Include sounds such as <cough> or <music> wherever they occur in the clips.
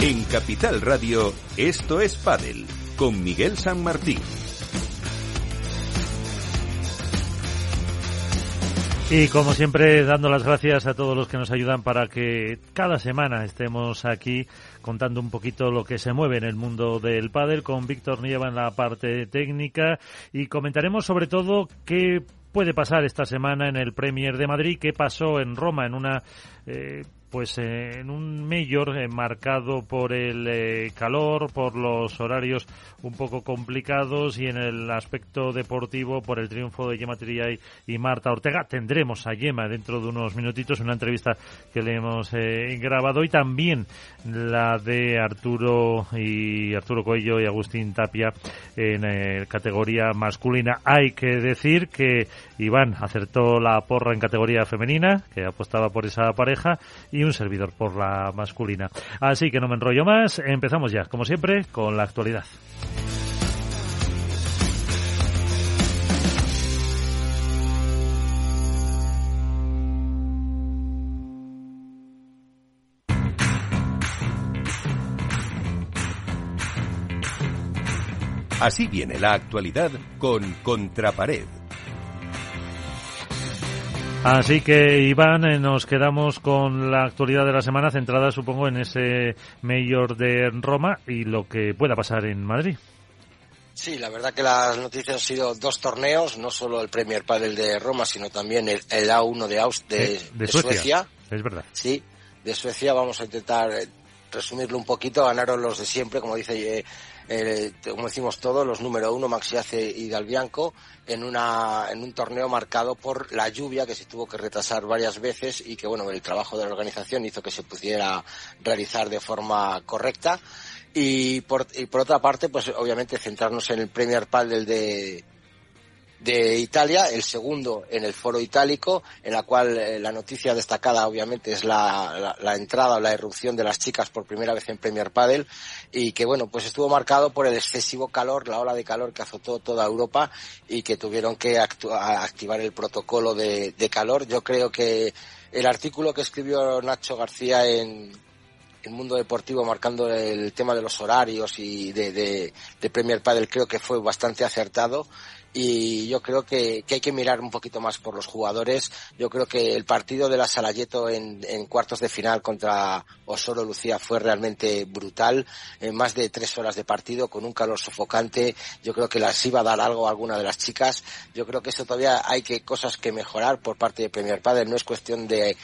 En Capital Radio, esto es Padel, con Miguel San Martín. Y como siempre, dando las gracias a todos los que nos ayudan para que cada semana estemos aquí contando un poquito lo que se mueve en el mundo del pádel con Víctor Nieva en la parte técnica y comentaremos sobre todo qué puede pasar esta semana en el Premier de Madrid, qué pasó en Roma en una eh, pues eh, en un mayor eh, marcado por el eh, calor, por los horarios un poco complicados y en el aspecto deportivo por el triunfo de Gemma Triay y Marta Ortega. Tendremos a Gemma dentro de unos minutitos una entrevista que le hemos grabado y también la de Arturo y Arturo Coello y Agustín Tapia en categoría masculina. Hay que decir que Iván acertó la porra en categoría femenina, que apostaba por esa pareja un servidor por la masculina. Así que no me enrollo más, empezamos ya, como siempre, con la actualidad. Así viene la actualidad con Contrapared Así que, Iván, eh, nos quedamos con la actualidad de la semana centrada, supongo, en ese Mayor de Roma y lo que pueda pasar en Madrid. Sí, la verdad que las noticias han sido dos torneos, no solo el Premier Padel de Roma, sino también el, A1 de, Aust de, Suecia. Es verdad. Sí, de Suecia. Vamos a intentar eh, resumirlo un poquito. Ganaron los de siempre, como dice eh, como decimos todos, los número uno, Maxiace y Dalbianco, en, una, en un torneo marcado por la lluvia que se tuvo que retrasar varias veces y que, bueno, el trabajo de la organización hizo que se pudiera realizar de forma correcta. Y por, y por otra parte, pues obviamente centrarnos en el Premier Padel de, de Italia, el segundo en el foro itálico, en la cual eh, la noticia destacada obviamente es la, la, entrada o la irrupción de las chicas por primera vez en Premier Padel y que bueno, pues estuvo marcado por el excesivo calor, la ola de calor que azotó toda Europa y que tuvieron que activar el protocolo de, de calor. Yo creo que el artículo que escribió Nacho García en, el mundo deportivo marcando el tema de los horarios y de, de, de Premier Padel creo que fue bastante acertado y yo creo que, hay que mirar un poquito más por los jugadores. Yo creo que el partido de la Salayeto en, en cuartos de final contra Osoro Lucía fue realmente brutal. En más de tres horas de partido con un calor sofocante. Yo creo que las iba a dar algo a alguna de las chicas. Yo creo que eso todavía hay que cosas que mejorar por parte de Premier Padre. No es cuestión de,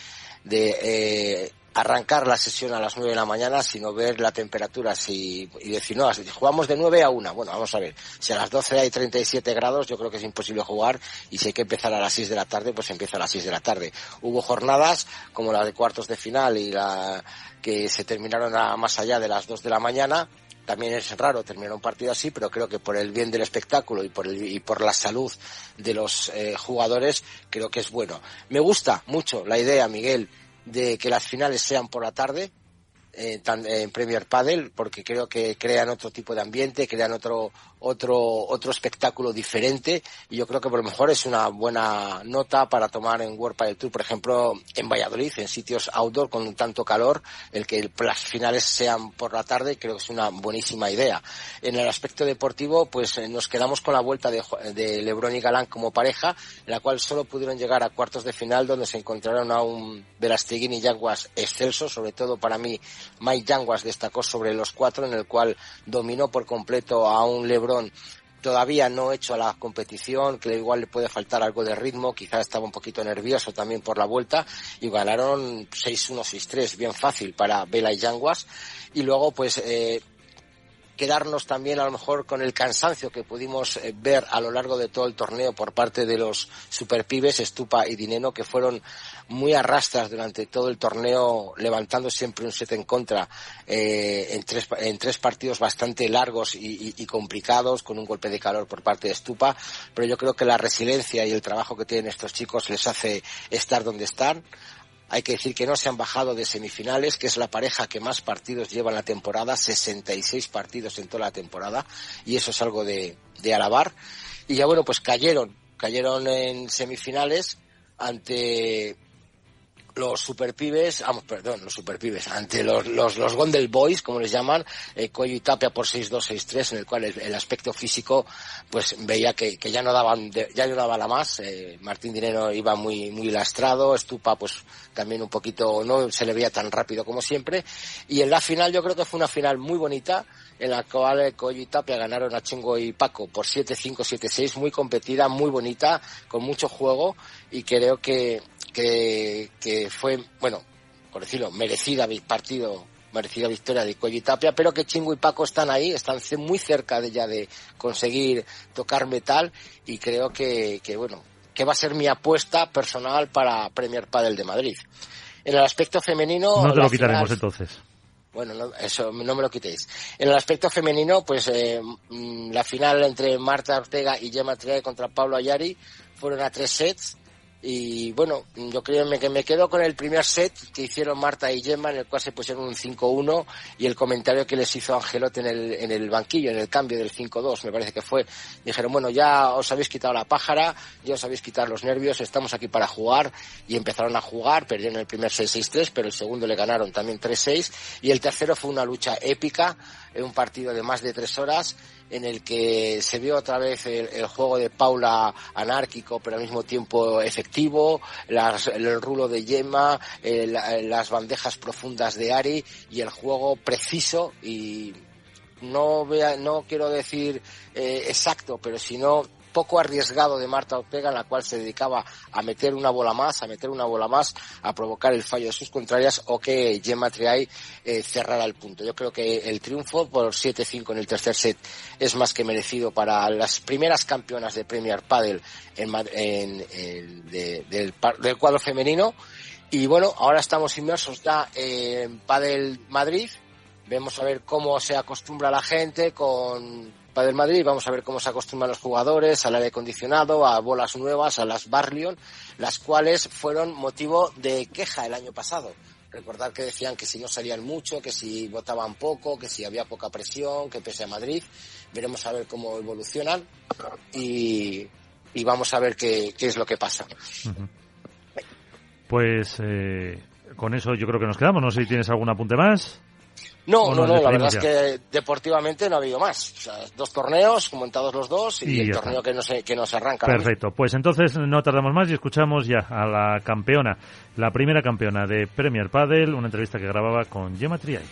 de eh, arrancar la sesión a las 9 de la mañana, sino ver la temperatura si, y decir, no, jugamos de 9 a 1. Bueno, vamos a ver. Si a las 12 hay 37 grados, yo creo que es imposible jugar y si hay que empezar a las 6 de la tarde, pues empieza a las 6 de la tarde. Hubo jornadas como la de cuartos de final y la que se terminaron a más allá de las 2 de la mañana, también es raro terminar un partido así, pero creo que por el bien del espectáculo y por, el, y por la salud de los eh, jugadores, creo que es bueno. Me gusta mucho la idea, Miguel, de que las finales sean por la tarde, eh, en Premier Padel porque creo que crean otro tipo de ambiente, crean otro otro otro espectáculo diferente y yo creo que por lo mejor es una buena nota para tomar en World Padel Tour, por ejemplo, en Valladolid, en sitios outdoor con tanto calor, el que las finales sean por la tarde creo que es una buenísima idea. En el aspecto deportivo, pues eh, nos quedamos con la vuelta de, de Lebron y Galán como pareja, en la cual solo pudieron llegar a cuartos de final donde se encontraron a un Verastegui y Yanguas excelso, sobre todo para mí Mike Yanguas destacó sobre los cuatro, en el cual dominó por completo a un Lebron todavía no hecho a la competición, que igual le puede faltar algo de ritmo, quizás estaba un poquito nervioso también por la vuelta, y ganaron 6-1, 6-3, bien fácil para Vela y Yanguas. Y luego, pues, eh, quedarnos también a lo mejor con el cansancio que pudimos eh, ver a lo largo de todo el torneo por parte de los superpibes, Estupa y Dineno, que fueron muy arrastras durante todo el torneo, levantando siempre un set en contra eh, en, tres, en tres partidos bastante largos y, y, complicados, con un golpe de calor por parte de Estupa. Pero yo creo que la resiliencia y el trabajo que tienen estos chicos les hace estar donde están. Hay que decir que no se han bajado de semifinales, que es la pareja que más partidos lleva en la temporada, 66 partidos en toda la temporada, y eso es algo de, de alabar. Y ya bueno, pues cayeron, cayeron en semifinales ante los superpibes, vamos, perdón, los superpibes, ante los, los, los Gondel Boys, como les llaman, eh, y Tapia por 6-2-6-3, en el cual el, aspecto físico, pues veía que, que ya no daban, ya no daba la más, eh, Martín Dinero iba muy, muy lastrado, Estupa, pues también un poquito, no se le veía tan rápido como siempre, y en la final yo creo que fue una final muy bonita, en la cual eh, Coyo y Tapia ganaron a Chingo y Paco por 7-5, 7-6, muy competida, muy bonita, con mucho juego, y creo que, que, que fue, bueno, por decirlo, merecida partido, merecida victoria de Cuello y Tapia, pero que Chingo y Paco están ahí, están muy cerca de ya de conseguir tocar metal y creo que, que bueno, que va a ser mi apuesta personal para Premier Padel de Madrid. En el aspecto femenino... No te lo quitaremos entonces. Bueno, eso no me lo quitéis. En el aspecto femenino, pues eh, mm, la final entre Marta Ortega y Gemma Triay contra Pablo Ayari fueron a tres sets y bueno, yo creo que me quedo con el primer set que hicieron Marta y Gemma, en el cual se pusieron un 5-1 y el comentario que les hizo Angelote en el, en el banquillo, en el cambio del 5-2, me parece que fue. Dijeron, bueno, ya os habéis quitado la pájara, ya os habéis quitado los nervios, estamos aquí para jugar. Y empezaron a jugar, perdieron el primer 6-6-3, pero el segundo le ganaron también 3-6. Y el tercero fue una lucha épica, un partido de más de tres horas en el que se vio otra vez el, juego de Paula anárquico, pero al mismo tiempo efectivo, el rulo de Yema, eh, las bandejas profundas de Ari y el juego preciso y no vea, no quiero decir eh, exacto, pero si no poco arriesgado de Marta Ortega, en la cual se dedicaba a meter una bola más, a meter una bola más, a provocar el fallo de sus contrarias o que Gemma Triay eh, cerrara el punto. Yo creo que el triunfo por 7-5 en el tercer set es más que merecido para las primeras campeonas de Premier Padel en, del, del cuadro femenino. Y bueno, ahora estamos inmersos ya en Padel Madrid. Vemos a ver cómo se acostumbra la gente con del Madrid, vamos a ver cómo se acostumbran los jugadores al aire acondicionado, a bolas nuevas, a las Barlion, las cuales fueron motivo de queja el año pasado. Recordar que decían que si no salían mucho, que si votaban poco, que si había poca presión, que pese a Madrid. Veremos a ver cómo evolucionan y, vamos a ver qué, es lo que pasa. Pues eh, con eso yo creo que nos quedamos. No sé si tienes algún apunte más. No, no, no, la verdad es que deportivamente no ha habido más. O sea, dos torneos, comentados los dos, y, el torneo que no, se, que no se arranca. Perfecto, pues entonces no tardamos más y escuchamos ya a la campeona, la primera campeona de Premier Padel, una entrevista que grababa con Gemma Triay.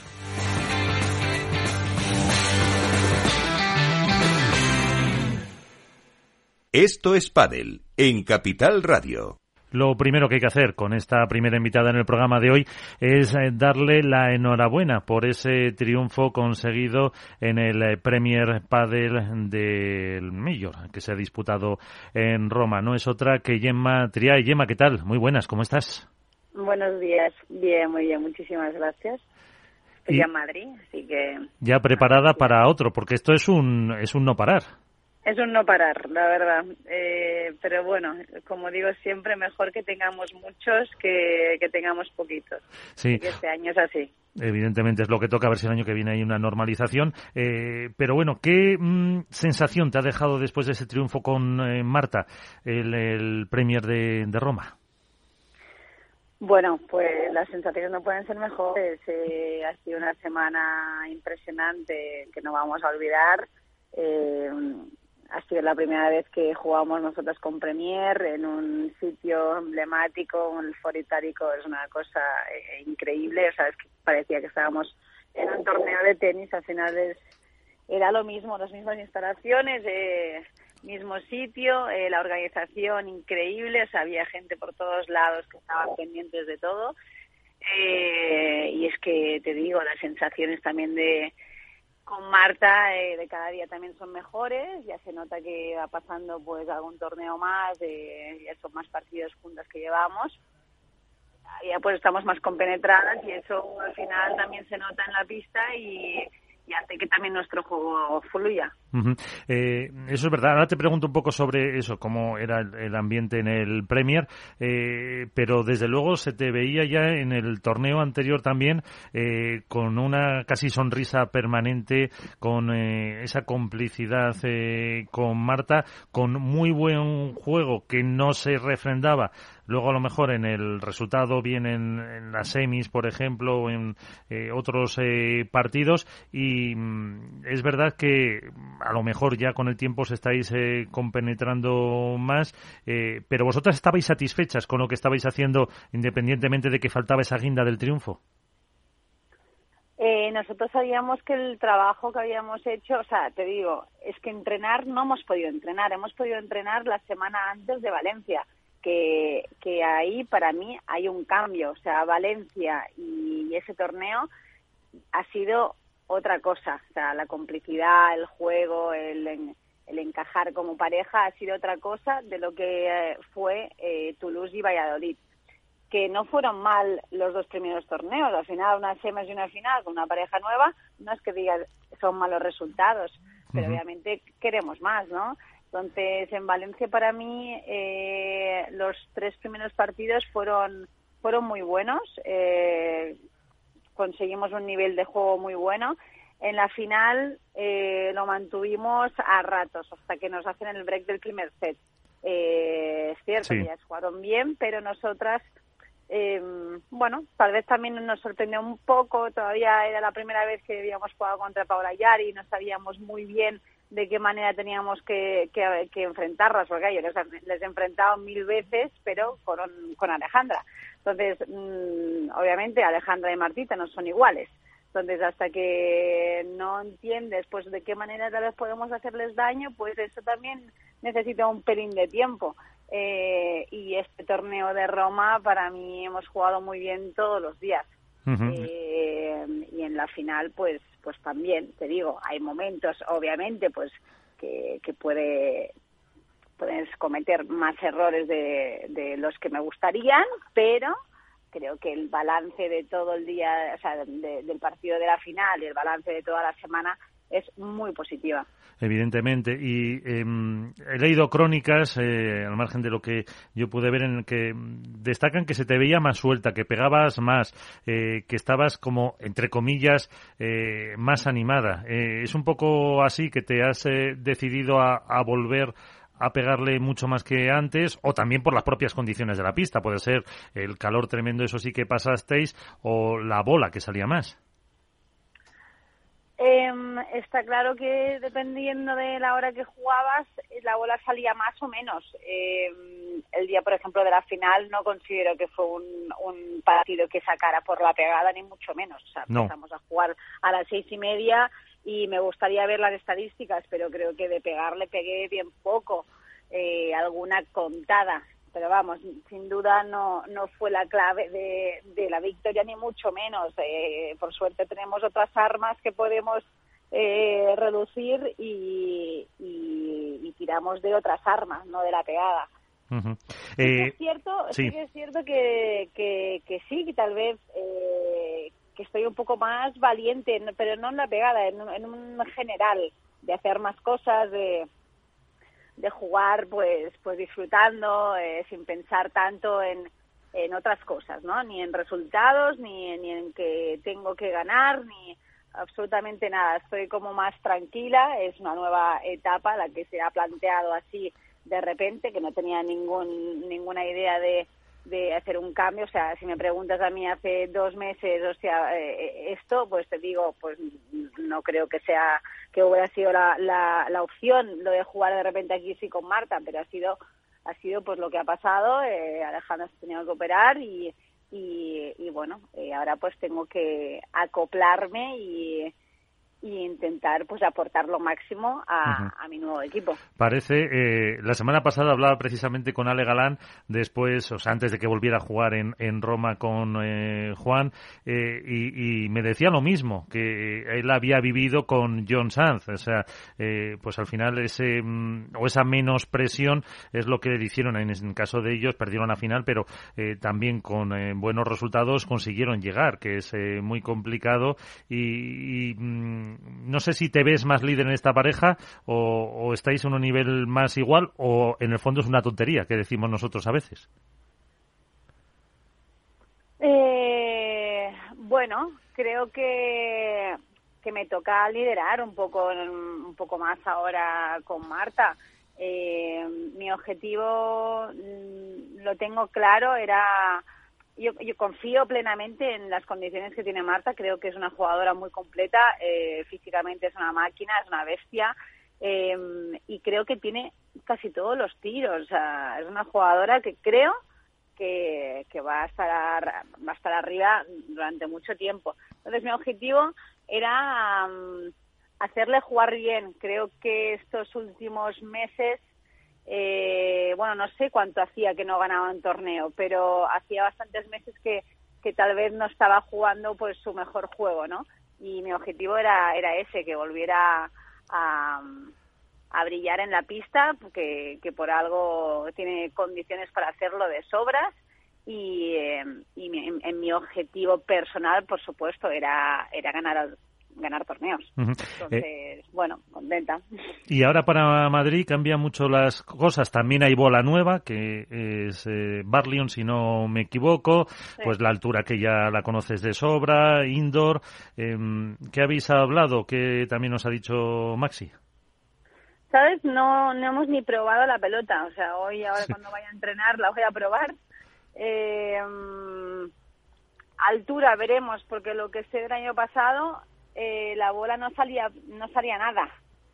Esto es Padel, en Capital Radio. Lo primero que hay que hacer con esta primera invitada en el programa de hoy es eh, darle la enhorabuena por ese triunfo conseguido en el eh, Premier Padel del Mayor que se ha disputado en Roma. No es otra que Gemma Triay. Gemma, ¿qué tal? Muy buenas, ¿cómo estás? Buenos días, bien, muy bien, muchísimas gracias. Estoy en Madrid, así que... Ya preparada para otro, porque esto es un, es un no parar. Es un no parar, la verdad. Eh, pero bueno, como digo siempre, mejor que tengamos muchos que, que tengamos poquitos. Sí. este año es así. Evidentemente es lo que toca, a ver si el año que viene hay una normalización. Eh, pero bueno, ¿qué mm, sensación te ha dejado después de ese triunfo con eh, Marta, el, el Premier de, de Roma? Bueno, pues las sensaciones no pueden ser mejores. ha sido una semana impresionante que no vamos a olvidar. Eh, ha sido la primera vez que jugamos nosotros con Premier en un sitio emblemático, el Foro Itálico, es una cosa eh, increíble, o sea, es que parecía que estábamos en un torneo de tenis, al final era lo mismo, las mismas instalaciones, eh, mismo sitio, eh, la organización increíble, había gente por todos lados que estaban pendientes de todo, y es que te digo, las sensaciones también de con Marta eh, de cada día también son mejores, ya se nota que va pasando pues algún torneo más, eh, ya son más partidos juntas que llevamos, ya pues estamos más compenetradas y eso al final también se nota en la pista y, y hace que también nuestro juego fluya. Eh, eso es verdad. Ahora te pregunto un poco sobre eso, cómo era el, ambiente en el Premier, eh, pero desde luego se te veía ya en el torneo anterior también eh, con una casi sonrisa permanente, con esa complicidad con Marta, con muy buen juego que no se refrendaba Luego, a lo mejor en el resultado, bien en, las semis, por ejemplo, en eh, otros eh, partidos. Y mm, es verdad que a lo mejor ya con el tiempo os estáis eh, compenetrando más, pero vosotras estabais satisfechas con lo que estabais haciendo, independientemente de que faltaba esa guinda del triunfo. nosotros sabíamos que el trabajo que habíamos hecho, o sea, te digo, es que entrenar no hemos podido entrenar, hemos podido entrenar la semana antes de Valencia que, que ahí para mí hay un cambio. O sea, Valencia y ese torneo ha sido otra cosa. O sea, la complicidad, el juego, el, el encajar como pareja ha sido otra cosa de lo que eh, fue eh, Toulouse y Valladolid. Que no fueron mal los dos primeros torneos. Al final, una semis y una final con una pareja nueva, no es que diga son malos resultados, pero obviamente queremos más, ¿no? Entonces, en Valencia para mí eh, los tres primeros partidos fueron, fueron muy buenos. Eh, conseguimos un nivel de juego muy bueno. En la final eh, lo mantuvimos a ratos hasta que nos hacen el break del primer set. es cierto que ellas jugaron bien, pero nosotras, bueno, tal vez también nos sorprendió un poco. Todavía era la primera vez que habíamos jugado contra Paula Yari y no sabíamos muy bien de qué manera teníamos que, que, enfrentarlas, porque yo les, les, he enfrentado mil veces, pero con, con Alejandra. Entonces, mm, obviamente Alejandra y Martita no son iguales. Entonces, hasta que no entiendes pues de qué manera tal vez podemos hacerles daño, pues eso también necesita un pelín de tiempo. Eh, y este torneo de Roma, para mí, hemos jugado muy bien todos los días. Eh, y en la final, pues, pues también, te digo, hay momentos, obviamente, pues que, puede puedes cometer más errores de, de los que me gustarían, pero creo que el balance de todo el día, o sea, del partido de la final y el balance de toda la semana es muy positiva evidentemente. Y em, he leído crónicas, eh, al margen de lo que yo pude ver, en que destacan que se te veía más suelta, que pegabas más, eh, que estabas como, entre comillas, eh, más animada. ¿Es un poco así que te has decidido a, a volver a pegarle mucho más que antes o también por las propias condiciones de la pista. Puede ser el calor tremendo, eso sí que pasasteis, o la bola que salía más. Eh, está claro que dependiendo de la hora que jugabas, la bola salía más o menos. Eh, el día, por ejemplo, de la final no considero que fue un, un partido que sacara por la pegada, ni mucho menos. O sea, empezamos a jugar a las seis y media y me gustaría ver las estadísticas, pero creo que de pegarle pegué bien poco. Eh, alguna contada pero vamos, sin duda no, no fue la clave de, de la victoria, ni mucho menos. Eh, por suerte tenemos otras armas que podemos eh, reducir y, y, tiramos de otras armas, no de la pegada. es eh, cierto, sí. es cierto que, que, que sí, que tal vez que estoy un poco más valiente, pero no en la pegada, en, en un general, de hacer más cosas, de de jugar pues pues disfrutando eh, sin pensar tanto en, en otras cosas no ni en resultados ni, ni en que tengo que ganar ni absolutamente nada. Estoy como más tranquila. Es una nueva etapa la que se ha planteado así de repente que no tenía ningún ninguna idea de de hacer un cambio. O sea, si me preguntas a mí hace dos meses, o sea, eh, esto, pues te digo, pues no creo que sea, que hubiera sido la, la, la opción lo de jugar de repente aquí sí con Marta, pero ha sido, ha sido pues lo que ha pasado. Eh, Alejandra se tenido que operar y, y, y bueno, eh, ahora pues tengo que acoplarme y y intentar pues aportar lo máximo a, mi nuevo equipo. Parece, eh, la semana pasada hablaba precisamente con Ale Galán, después, o sea, antes de que volviera a jugar en, en Roma con eh, Juan, eh, y, me decía lo mismo, que él había vivido con John Sanz, o sea, pues al final ese, mm, o esa menos presión es lo que le hicieron. En, el caso de ellos, perdieron la final, pero también con buenos resultados consiguieron llegar, que es muy complicado. Y, y mm, no sé si te ves más líder en esta pareja o, estáis en un nivel más igual o en el fondo es una tontería que decimos nosotros a veces. Eh, bueno, creo que que me toca liderar un poco un poco más ahora con Marta. Eh, mi objetivo mm, lo tengo claro, era yo, yo, confío plenamente en las condiciones que tiene Marta, creo que es una jugadora muy completa, eh, físicamente es una máquina, es una bestia eh, y creo que tiene casi todos los tiros, es una jugadora que creo que, que va a estar va a estar arriba durante mucho tiempo. Entonces mi objetivo era mm, hacerle jugar bien. Creo que estos últimos meses eh, bueno, no sé cuánto hacía que no ganaba un torneo, pero hacía bastantes meses que, que tal vez no estaba jugando pues su mejor juego, ¿no? Y mi objetivo era, era ese, que volviera a, a brillar en la pista, que, que por algo tiene condiciones para hacerlo de sobras y, eh, y en, mi objetivo personal, por supuesto, era, era ganar ganar torneos. Entonces, eh, bueno, contenta. Y ahora para Madrid cambian mucho las cosas. También hay bola nueva, que es eh, Barlion, si no me equivoco. Pues la altura que ya la conoces de sobra, indoor. Eh, ¿Qué habéis hablado? ¿Qué también nos ha dicho Maxi? ¿Sabes? No, no hemos ni probado la pelota. O sea, hoy, ahora cuando vaya a entrenar, la voy a probar. Eh, altura veremos, porque lo que sé del año pasado eh, la bola no salía, no salía nada.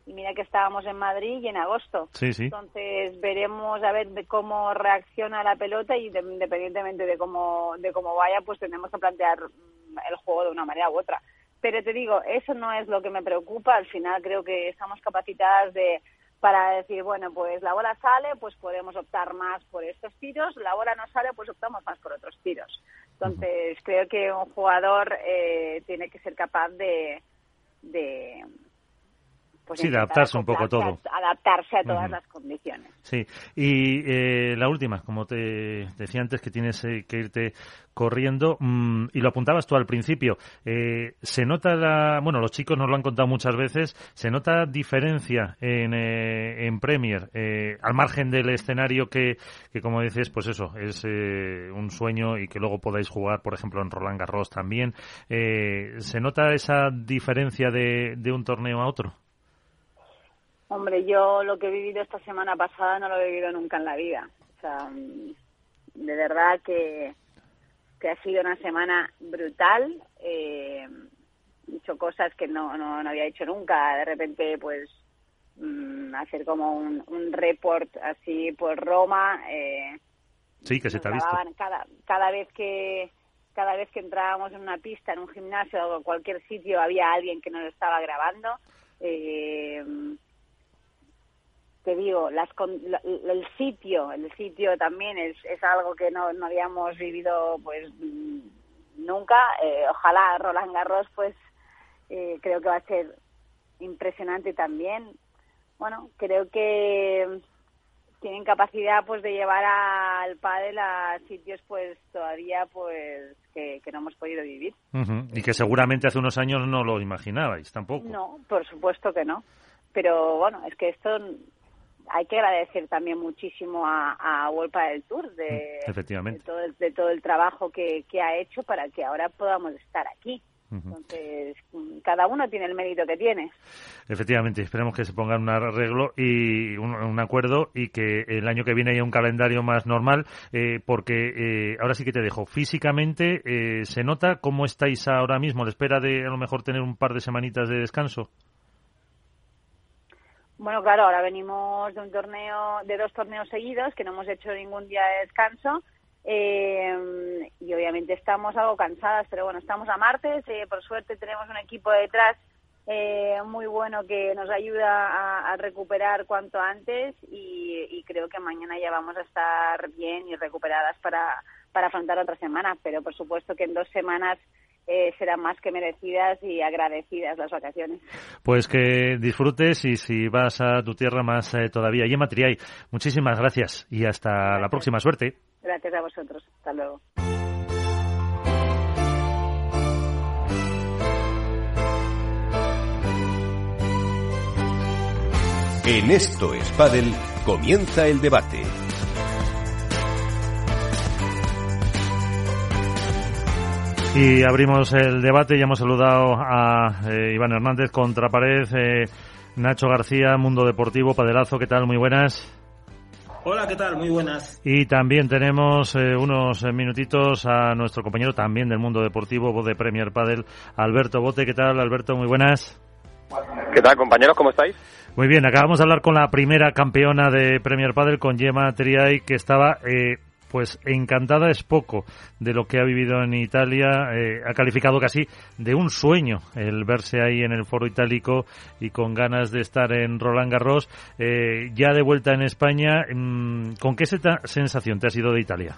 Y mira que estábamos en Madrid y en agosto. Entonces veremos a ver de cómo reacciona la pelota y independientemente de cómo, de cómo vaya, pues tenemos que plantear mm, el juego de una manera u otra. Pero te digo, eso no es lo que me preocupa. Al final creo que estamos capacitadas de para decir, bueno, pues la bola sale, pues podemos optar más por estos tiros, la bola no sale, pues optamos más por otros tiros. Entonces, creo que un jugador eh, tiene que ser capaz de, de pues sí, de adaptarse un poco todo. Adaptarse a todas las condiciones. Sí, y eh, la última, como te decía antes, que tienes eh, que irte corriendo, mm, y lo apuntabas tú al principio, eh, se nota, la, bueno, los chicos nos lo han contado muchas veces, se nota diferencia en, en Premier, al margen del escenario que, que, como dices, pues eso, es un sueño y que luego podáis jugar, por ejemplo, en Roland Garros también. ¿Se nota esa diferencia de, de un torneo a otro? Hombre, yo lo que he vivido esta semana pasada no lo he vivido nunca en la vida. O sea, de verdad que, que ha sido una semana brutal. Eh, he hecho cosas que no, no, no había hecho nunca. De repente, pues, mm, hacer como un, un report así por Roma. Eh, sí, que se te ha visto. Cada, cada vez que cada vez que entrábamos en una pista, en un gimnasio o en cualquier sitio, había alguien que nos estaba grabando. Eh, te digo, las, el sitio, el sitio también es, es algo que no, no habíamos vivido pues nunca. Eh, ojalá Roland Garros pues eh, creo que va a ser impresionante también. Bueno, creo que tienen capacidad pues de llevar al pádel a sitios pues todavía pues que, no hemos podido vivir. Y que seguramente hace unos años no lo imaginabais tampoco. No, por supuesto que no. Pero bueno, es que esto hay que agradecer también muchísimo a, a del Tour de, Efectivamente. De, todo el, trabajo que, ha hecho para que ahora podamos estar aquí. Entonces, cada uno tiene el mérito que tiene. Efectivamente, esperemos que se ponga un arreglo y un, acuerdo y que el año que viene haya un calendario más normal, eh, porque eh, ahora sí que te dejo. Físicamente, eh, ¿se nota cómo estáis ahora mismo? ¿Le espera de a lo mejor tener un par de semanitas de descanso? Bueno, claro, ahora venimos de un torneo, de dos torneos seguidos, que no hemos hecho ningún día de descanso. Eh, y obviamente estamos algo cansadas, pero bueno, estamos a martes. Eh, por suerte tenemos un equipo detrás eh, muy bueno que nos ayuda a, recuperar cuanto antes y, creo que mañana ya vamos a estar bien y recuperadas para, para afrontar otra semana. Pero por supuesto que en dos semanas eh, serán más que merecidas y agradecidas las vacaciones. Pues que disfrutes y si vas a tu tierra más eh, todavía. Yema Triay, muchísimas gracias y hasta la próxima suerte. Gracias a vosotros. Hasta luego. En Esto es Padel comienza el debate. Y abrimos el debate, ya hemos saludado a eh, Iván Hernández, Contrapared, eh, Nacho García, Mundo Deportivo, Padelazo, ¿qué tal? Muy buenas. Hola, ¿qué tal? Muy buenas. Y también tenemos eh, unos minutitos a nuestro compañero también del mundo deportivo, voz de Premier Padel, Alberto Bote. ¿Qué tal, Alberto? Muy buenas. ¿Qué tal, compañeros? ¿Cómo estáis? Muy bien, acabamos de hablar con la primera campeona de Premier Padel, con Gemma Triay, que estaba eh, pues encantada es poco de lo que ha vivido en Italia. Eh, ha calificado casi de un sueño el verse ahí en el foro itálico y con ganas de estar en Roland Garros. Eh, ya de vuelta en España, mm, ¿con qué sensación te ha sido de Italia?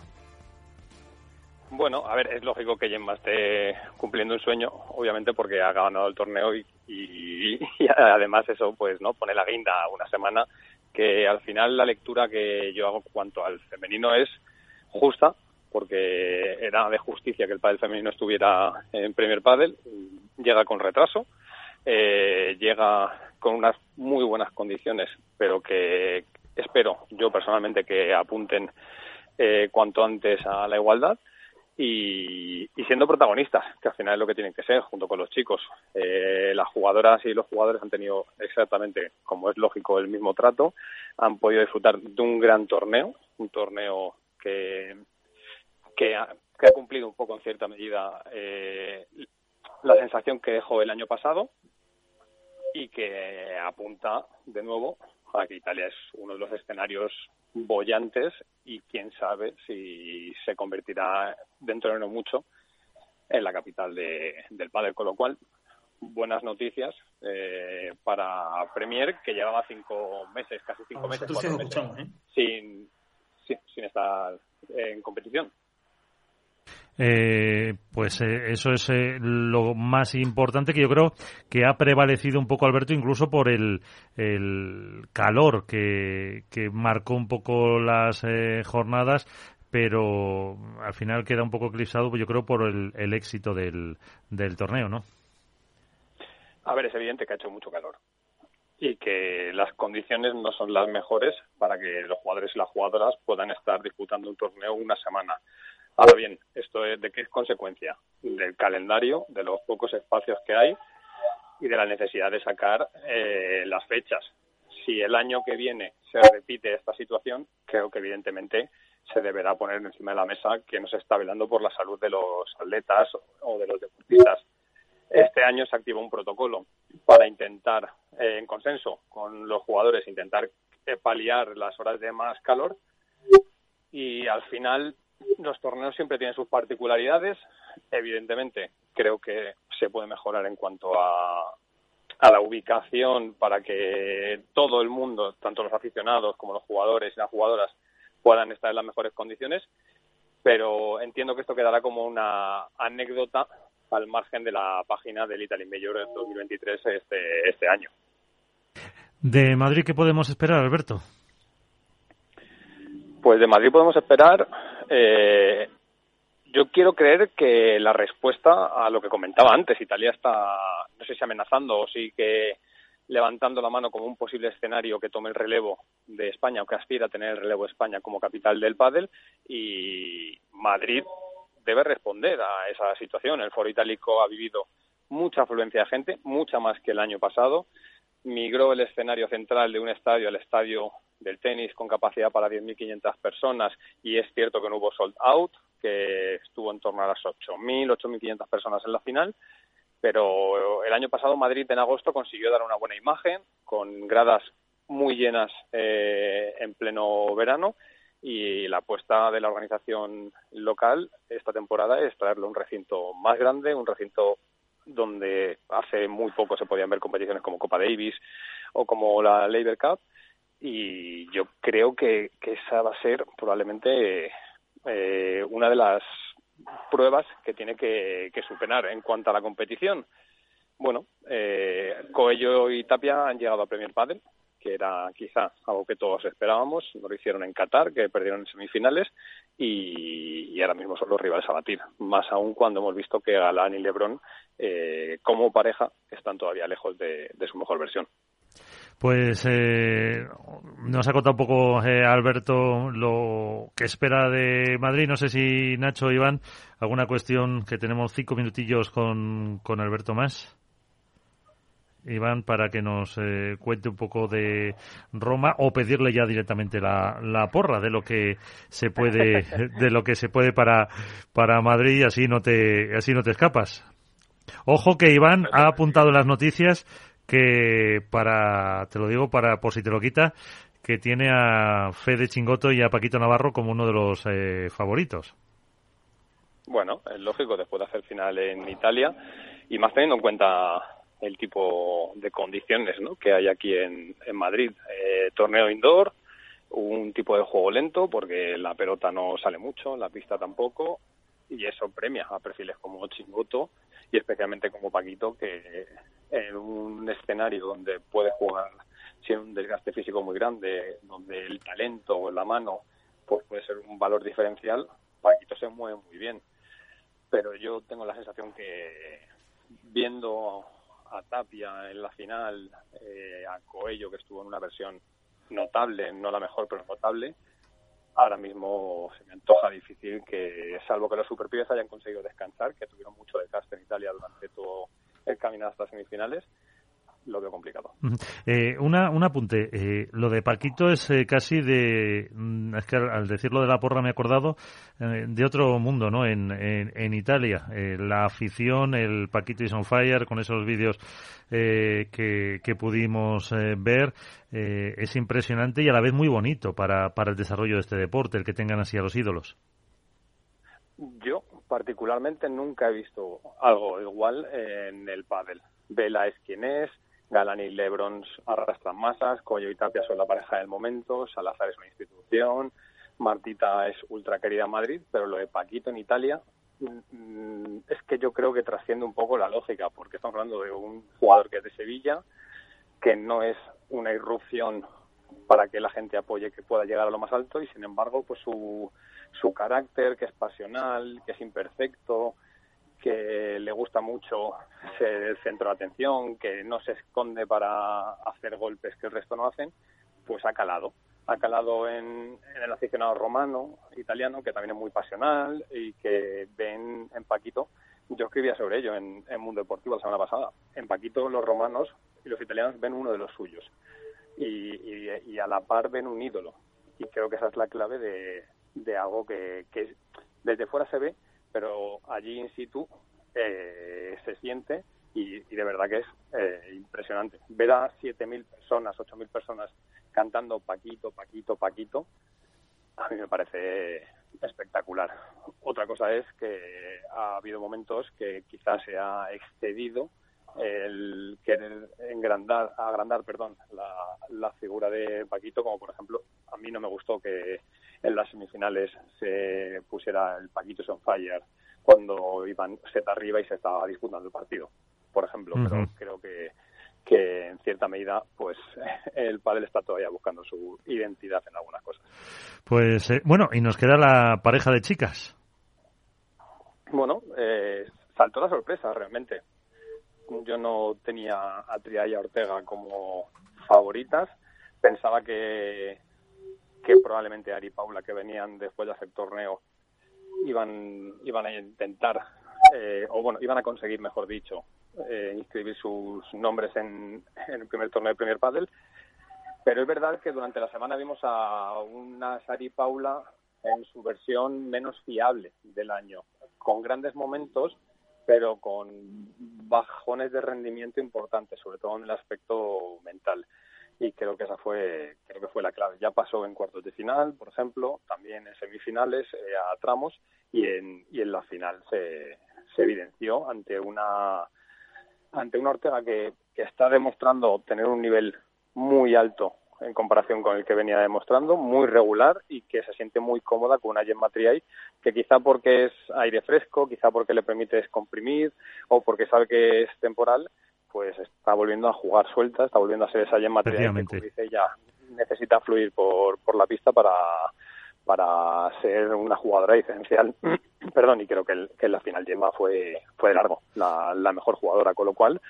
Bueno, a ver, es lógico que Gemma esté cumpliendo un sueño, obviamente porque ha ganado el torneo y, y, y, además eso, pues, no pone la guinda una semana que al final la lectura que yo hago cuanto al femenino es justa, porque era de justicia que el pádel femenino estuviera en Premier Padel, llega con retraso, eh, llega con unas muy buenas condiciones, pero que espero yo personalmente que apunten eh, cuanto antes a la igualdad y, y, siendo protagonistas, que al final es lo que tienen que ser, junto con los chicos. Eh, las jugadoras y los jugadores han tenido exactamente, como es lógico, el mismo trato, han podido disfrutar de un gran torneo, un torneo que, que, ha, que ha cumplido un poco en cierta medida eh, la sensación que dejó el año pasado y que apunta de nuevo a que Italia es uno de los escenarios bollantes y quién sabe si se convertirá dentro de no mucho en la capital de, del padre, con lo cual buenas noticias eh, para Premier que llevaba cinco meses, casi cinco meses, meses ¿eh? sin, sin, estar en competición. Eh, pues eh, eso es eh, lo más importante que yo creo que ha prevalecido un poco Alberto incluso por el, el calor que, que marcó un poco las eh, jornadas pero al final queda un poco eclipsado yo creo por el, el éxito del, del torneo ¿no? A ver, es evidente que ha hecho mucho calor y que las condiciones no son las mejores para que los jugadores y las jugadoras puedan estar disputando un torneo una semana. Ahora bien, esto es de qué es consecuencia del calendario, de los pocos espacios que hay y de la necesidad de sacar eh, las fechas. Si el año que viene se repite esta situación, creo que evidentemente se deberá poner encima de la mesa que no se está velando por la salud de los atletas o de los deportistas. Este año se activó un protocolo para intentar, eh, en consenso con los jugadores, intentar eh, paliar las horas de más calor. Y al final, los torneos siempre tienen sus particularidades. Evidentemente, creo que se puede mejorar en cuanto a, a la ubicación para que todo el mundo, tanto los aficionados como los jugadores y las jugadoras, puedan estar en las mejores condiciones. Pero entiendo que esto quedará como una anécdota al margen de la página del Italy Major 2023 este, este año. ¿De Madrid qué podemos esperar, Alberto? Pues de Madrid podemos esperar. Eh, yo quiero creer que la respuesta a lo que comentaba antes, Italia está, no sé si amenazando o sí que levantando la mano como un posible escenario que tome el relevo de España o que aspira a tener el relevo de España como capital del pádel y Madrid debe responder a esa situación. El Foro Itálico ha vivido mucha afluencia de gente, mucha más que el año pasado. Migró el escenario central de un estadio al estadio del tenis con capacidad para 10.500 personas y es cierto que no hubo sold out, que estuvo en torno a las 8.000, 8.500 personas en la final, pero el año pasado Madrid en agosto consiguió dar una buena imagen con gradas muy llenas eh, en pleno verano y la apuesta de la organización local esta temporada es traerlo a un recinto más grande, un recinto donde hace muy poco se podían ver competiciones como Copa Davis o como la Labor Cup y yo creo que, que esa va a ser probablemente eh, una de las pruebas que tiene que, que, superar en cuanto a la competición. Bueno, eh, Coello y Tapia han llegado a Premier Padel, que era quizá algo que todos esperábamos. No lo hicieron en Qatar, que perdieron en semifinales, y, ahora mismo son los rivales a batir. Más aún cuando hemos visto que Galán y Lebron, eh, como pareja, están todavía lejos de, de su mejor versión. Pues eh, nos ha contado un poco eh, Alberto lo que espera de Madrid. No sé si Nacho Iván, alguna cuestión que tenemos cinco minutillos con, con Alberto más. Iván, para que nos eh, cuente un poco de Roma o pedirle ya directamente la, la, porra de lo que se puede <laughs> de lo que se puede para para Madrid y así no te así no te escapas. Ojo que Iván ha apuntado en las noticias que para, te lo digo para por si te lo quita, que tiene a Fede Chingoto y a Paquito Navarro como uno de los eh, favoritos. Bueno, es lógico después de hacer final en Italia y más teniendo en cuenta el tipo de condiciones ¿no? que hay aquí en, Madrid. Eh, torneo indoor, un tipo de juego lento porque la pelota no sale mucho, la pista tampoco y eso premia a perfiles como Chingoto y especialmente como Paquito que en un escenario donde puede jugar sin un desgaste físico muy grande, donde el talento o la mano pues puede ser un valor diferencial, Paquito se mueve muy bien. Pero yo tengo la sensación que viendo a Tapia en la final, eh, a Coello que estuvo en una versión notable, no la mejor, pero notable, ahora mismo se me antoja difícil que, salvo que los superpibes hayan conseguido descansar, que tuvieron mucho desgaste en Italia durante todo el camino hasta semifinales, lo veo complicado. Eh, una, un apunte. Eh, lo de Paquito es eh, casi de. Mm, es que al, decirlo de la porra me he acordado eh, de otro mundo, ¿no? En, en, Italia. la afición, el Paquito is on fire, con esos vídeos que, que pudimos ver, es impresionante y a la vez muy bonito para, para el desarrollo de este deporte, el que tengan así a los ídolos. Yo particularmente nunca he visto algo igual en el pádel. Vela es quien es, Galán y Lebron arrastran masas, Coyo y Tapia son la pareja del momento, Salazar es una institución, Martita es ultra querida en Madrid, pero lo de Paquito en Italia mm, es que yo creo que trasciende un poco la lógica, porque estamos hablando de un jugador que es de Sevilla, que no es una irrupción para que la gente apoye que pueda llegar a lo más alto y sin embargo pues su su carácter, que es pasional, que es imperfecto, que le gusta mucho ser el centro de atención, que no se esconde para hacer golpes que el resto no hacen, pues ha calado. Ha calado en, el aficionado romano, italiano, que también es muy pasional y que ven en Paquito. Yo escribía sobre ello en, Mundo Deportivo la semana pasada. En Paquito los romanos y los italianos ven uno de los suyos y, a la par ven un ídolo. Y creo que esa es la clave de, algo que desde fuera se ve, pero allí in situ eh, se siente y, de verdad que es eh, impresionante. Ver a 7.000 personas, 8.000 personas cantando Paquito, Paquito, Paquito, a mí me parece espectacular. Otra cosa es que ha habido momentos que quizás se ha excedido el querer engrandar, agrandar, perdón, la, la figura de Paquito, como por ejemplo, a mí no me gustó que en las semifinales se pusiera el Paquito on fire cuando iban set arriba y se estaba disputando el partido, por ejemplo. Pero creo que, que en cierta medida, pues <laughs> el pádel está todavía buscando su identidad en algunas cosas. Pues eh, bueno, y nos queda la pareja de chicas. Bueno, eh, saltó la sorpresa realmente. Yo no tenía a Tria y a Ortega como favoritas. Pensaba que que probablemente Ari Paula, que venían después de hacer torneo, iban, iban a intentar, eh, o bueno, iban a conseguir, mejor dicho, eh, inscribir sus nombres en, el primer torneo de Premier Padel. Pero es verdad que durante la semana vimos a una Ari Paula en su versión menos fiable del año, con grandes momentos, pero con bajones de rendimiento importantes, sobre todo en el aspecto mental y creo que esa fue creo que fue la clave. Ya pasó en cuartos de final, por ejemplo, también en semifinales eh, a tramos y en, y en la final se, evidenció ante una ante una Ortega que, que está demostrando tener un nivel muy alto en comparación con el que venía demostrando, muy regular y que se siente muy cómoda con una Gemma Triay, que quizá porque es aire fresco, quizá porque le permite descomprimir o porque sabe que es temporal, pues está volviendo a jugar suelta, está volviendo a ser esa Gemma material que, dice, ya necesita fluir por, por la pista para, para ser una jugadora diferencial. <clears throat> Perdón, y creo que, que en la final Gemma fue, fue de largo la, la mejor jugadora, con lo cual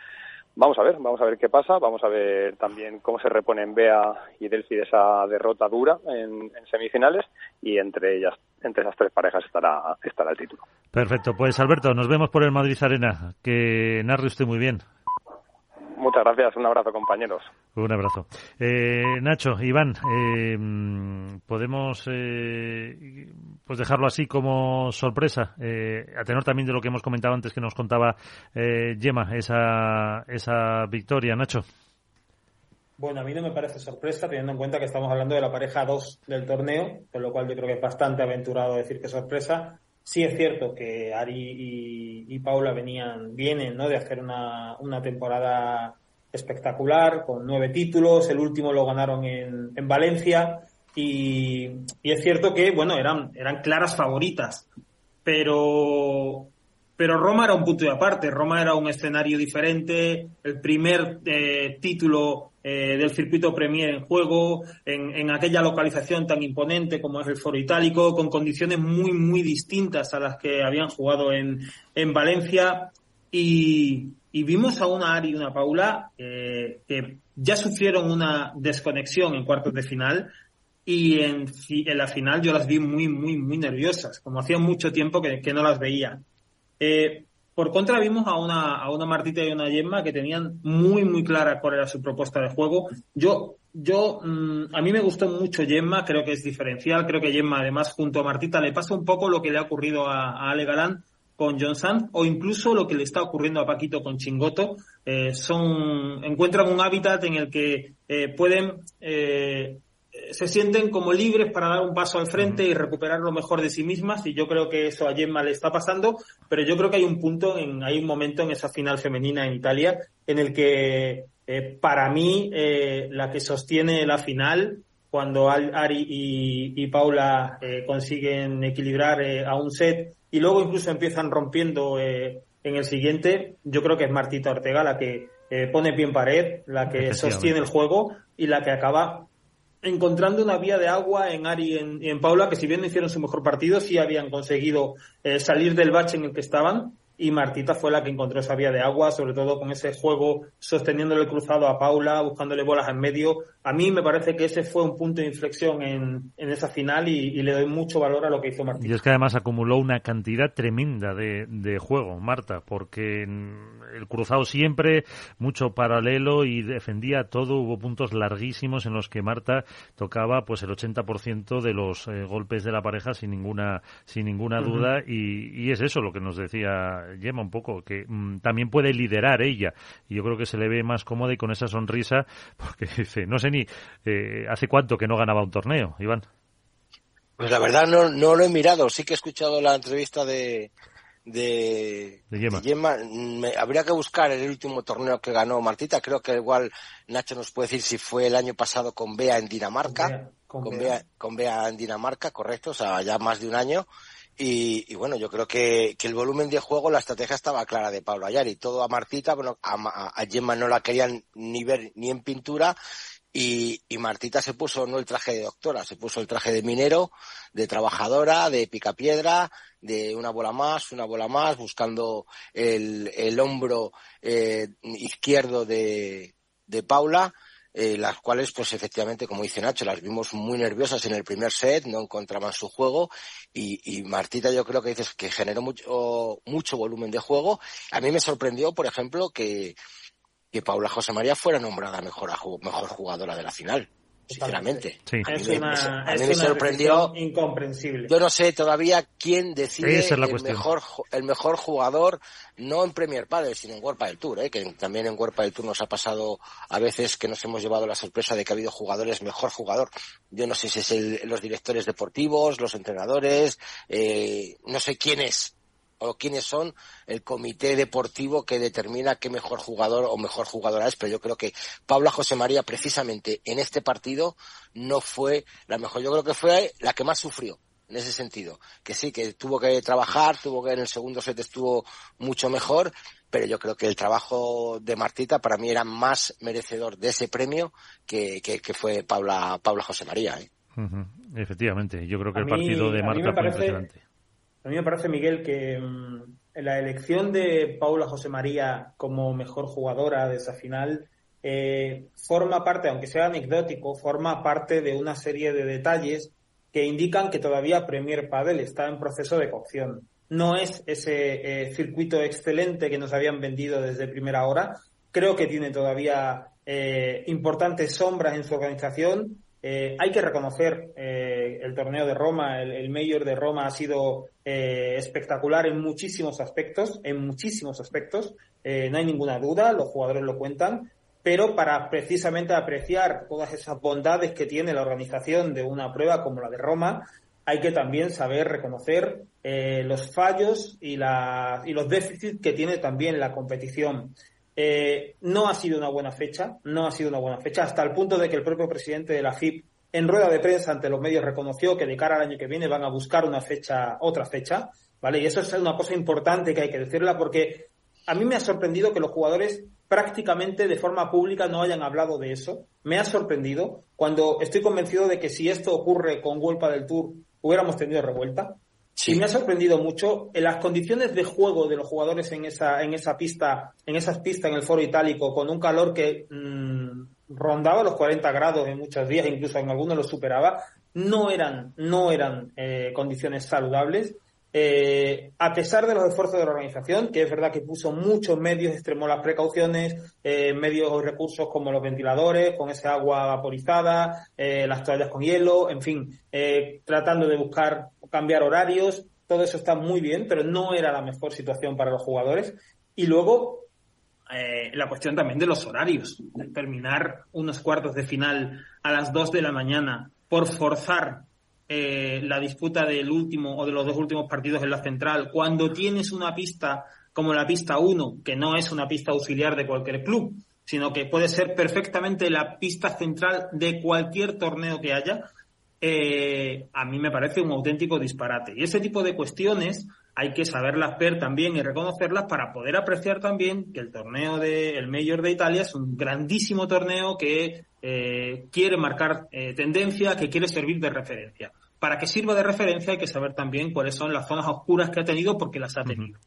vamos a ver, vamos a ver qué pasa, vamos a ver también cómo se reponen Bea y Delphi de esa derrota dura en, semifinales y entre ellas, entre esas tres parejas estará, estará el título. Perfecto, pues Alberto, nos vemos por el Madrid Arena, que narre usted muy bien. Muchas gracias, un abrazo compañeros. Un abrazo. Eh, Nacho, Iván, eh, podemos eh, pues dejarlo así como sorpresa, a tenor también de lo que hemos comentado antes que nos contaba Gemma, esa, esa victoria, Nacho. Bueno, a mí no me parece sorpresa, teniendo en cuenta que estamos hablando de la pareja 2 del torneo, con lo cual yo creo que es bastante aventurado decir que sorpresa. Sí es cierto que Ari y, Paula venían, vienen, ¿no? De hacer una, una, temporada espectacular, con nueve títulos, el último lo ganaron en, en Valencia, y, y, es cierto que, bueno, eran, eran claras favoritas, pero, pero Roma era un punto de aparte, Roma era un escenario diferente, el primer eh, título eh, del circuito Premier en juego, en, aquella localización tan imponente como es el Foro Itálico, con condiciones muy, muy distintas a las que habían jugado en, en Valencia. Y, vimos a una Ari y una Paula eh, que ya sufrieron una desconexión en cuartos de final y en, en, la final yo las vi muy, muy, muy nerviosas, como hacía mucho tiempo que, que no las veía. Eh, por contra, vimos a una, a una Martita y una Gemma que tenían muy, muy clara cuál era su propuesta de juego. Yo, yo, mm, a mí me gustó mucho Gemma, creo que es diferencial. Creo que Gemma, además, junto a Martita, le pasa un poco lo que le ha ocurrido a, Ale Galán con John Sand o incluso lo que le está ocurriendo a Paquito con Chingoto. Eh, son, encuentran un hábitat en el que eh, pueden eh, se sienten como libres para dar un paso al frente y recuperar lo mejor de sí mismas y yo creo que eso a Gemma le está pasando, pero yo creo que hay un punto, en, hay un momento en esa final femenina en Italia en el que eh, para mí eh, la que sostiene la final cuando Ari y, Paula eh, consiguen equilibrar a un set y luego incluso empiezan rompiendo en el siguiente, yo creo que es Martita Ortega la que pone pie en pared, la que sostiene el juego y la que acaba encontrando una vía de agua en Ari en, Paula, que si bien no hicieron su mejor partido, sí habían conseguido eh, salir del bache en el que estaban y Martita fue la que encontró esa vía de agua, sobre todo con ese juego sosteniéndole el cruzado a Paula, buscándole bolas en medio. A mí me parece que ese fue un punto de inflexión en, en esa final y, le doy mucho valor a lo que hizo Martita. Y es que además acumuló una cantidad tremenda de, de juego, Marta, porque el cruzado siempre, mucho paralelo y defendía todo. Hubo puntos larguísimos en los que Marta tocaba pues el 80% de los eh, golpes de la pareja sin ninguna, sin ninguna duda. Y, y es eso lo que nos decía Gemma un poco, que mm, también puede liderar ella. Y yo creo que se le ve más cómoda y con esa sonrisa, <laughs> porque dice, no sé ni eh, hace cuánto que no ganaba un torneo, Iván. Pues la verdad no, no lo he mirado, sí que he escuchado la entrevista de, de, Gemma. habría que buscar el último torneo que ganó Martita. Creo que igual Nacho nos puede decir si fue el año pasado con Bea en Dinamarca. Con Bea, con Bea en Dinamarca, correcto, o sea, ya más de un año. Y, bueno, yo creo que, el volumen de juego, la estrategia estaba clara de Pablo Ayari. Todo a Martita, bueno, a, a, Gemma no la querían ni ver ni en pintura. Y, y, Martita se puso no el traje de doctora, se puso el traje de minero, de trabajadora, de picapiedra, de una bola más, una bola más, buscando el, el hombro eh, izquierdo de, de Paula eh, las cuales, pues efectivamente, como dice Nacho, las vimos muy nerviosas en el primer set, no encontraban su juego y, y Martita yo creo que dices que generó mucho, mucho volumen de juego. A mí me sorprendió, por ejemplo, que, que Paula José María fuera nombrada mejor, mejor jugadora de la final sinceramente. Es una, me, me sorprendió. Incomprensible. Yo no sé todavía quién decide el, mejor, el mejor jugador, no en Premier Padel, sino en World del Tour, ¿eh? que también en World del Tour nos ha pasado a veces que nos hemos llevado la sorpresa de que ha habido jugadores mejor jugador. Yo no sé si es los directores deportivos, los entrenadores, eh, no sé quién es, o quiénes son el comité deportivo que determina qué mejor jugador o mejor jugadora es, pero yo creo que Paula José María precisamente en este partido no fue la mejor, yo creo que fue la que más sufrió en ese sentido, que sí, que tuvo que trabajar, tuvo que en el segundo set estuvo mucho mejor, pero yo creo que el trabajo de Martita para mí era más merecedor de ese premio que, que, fue Paula, Paula José María. ¿eh? Efectivamente, yo creo que el partido de Marta fue impresionante. A mí me parece, Miguel, que, mm, la elección de Paula José María como mejor jugadora de esa final eh, forma parte, aunque sea anecdótico, forma parte de una serie de detalles que indican que todavía Premier Padel está en proceso de cocción. No es ese eh, circuito excelente que nos habían vendido desde primera hora. Creo que tiene todavía eh, importantes sombras en su organización. Eh, hay que reconocer el torneo de Roma, el, Mayor de Roma ha sido espectacular en muchísimos aspectos, en muchísimos aspectos. no hay ninguna duda, los jugadores lo cuentan pero para precisamente apreciar todas esas bondades que tiene la organización de una prueba como la de Roma, hay que también saber reconocer eh, los fallos y, la, y los déficits que tiene también la competición. Eh, no ha sido una buena fecha, no ha sido una buena fecha, hasta el punto de que el propio presidente de la FIP en rueda de prensa ante los medios reconoció que de cara al año que viene van a buscar una fecha, otra fecha, ¿vale? Y eso es una cosa importante que hay que decirla porque a mí me ha sorprendido que los jugadores prácticamente de forma pública no hayan hablado de eso. Me ha sorprendido cuando estoy convencido de que si esto ocurre con Golpa del Tour hubiéramos tenido revuelta. Y me ha sorprendido mucho en las condiciones de juego de los jugadores en esa, en esa pista, en esas pistas en el foro itálico, con un calor que mmm, rondaba los 40 grados en muchos días, incluso en algunos lo superaba, no eran, no eran eh, condiciones saludables. Eh, a pesar de los esfuerzos de la organización, que es verdad que puso muchos medios, extremó las precauciones, eh, medios o recursos como los ventiladores, con ese agua vaporizada, eh, las toallas con hielo, en fin, eh, tratando de buscar cambiar horarios, todo eso está muy bien, pero no era la mejor situación para los jugadores. Y luego, la cuestión también de los horarios, terminar unos cuartos de final a las 2 de la mañana por forzar eh, la disputa del último o de los dos últimos partidos en la central, cuando tienes una pista como la pista 1, que no es una pista auxiliar de cualquier club, sino que puede ser perfectamente la pista central de cualquier torneo que haya, eh, a mí me parece un auténtico disparate. Y ese tipo de cuestiones hay que saberlas ver también y reconocerlas para poder apreciar también que el torneo de el Mayor de Italia es un grandísimo torneo que eh, quiere marcar eh, tendencia, que quiere servir de referencia para que sirva de referencia hay que saber también cuáles son las zonas oscuras que ha tenido porque las ha tenido.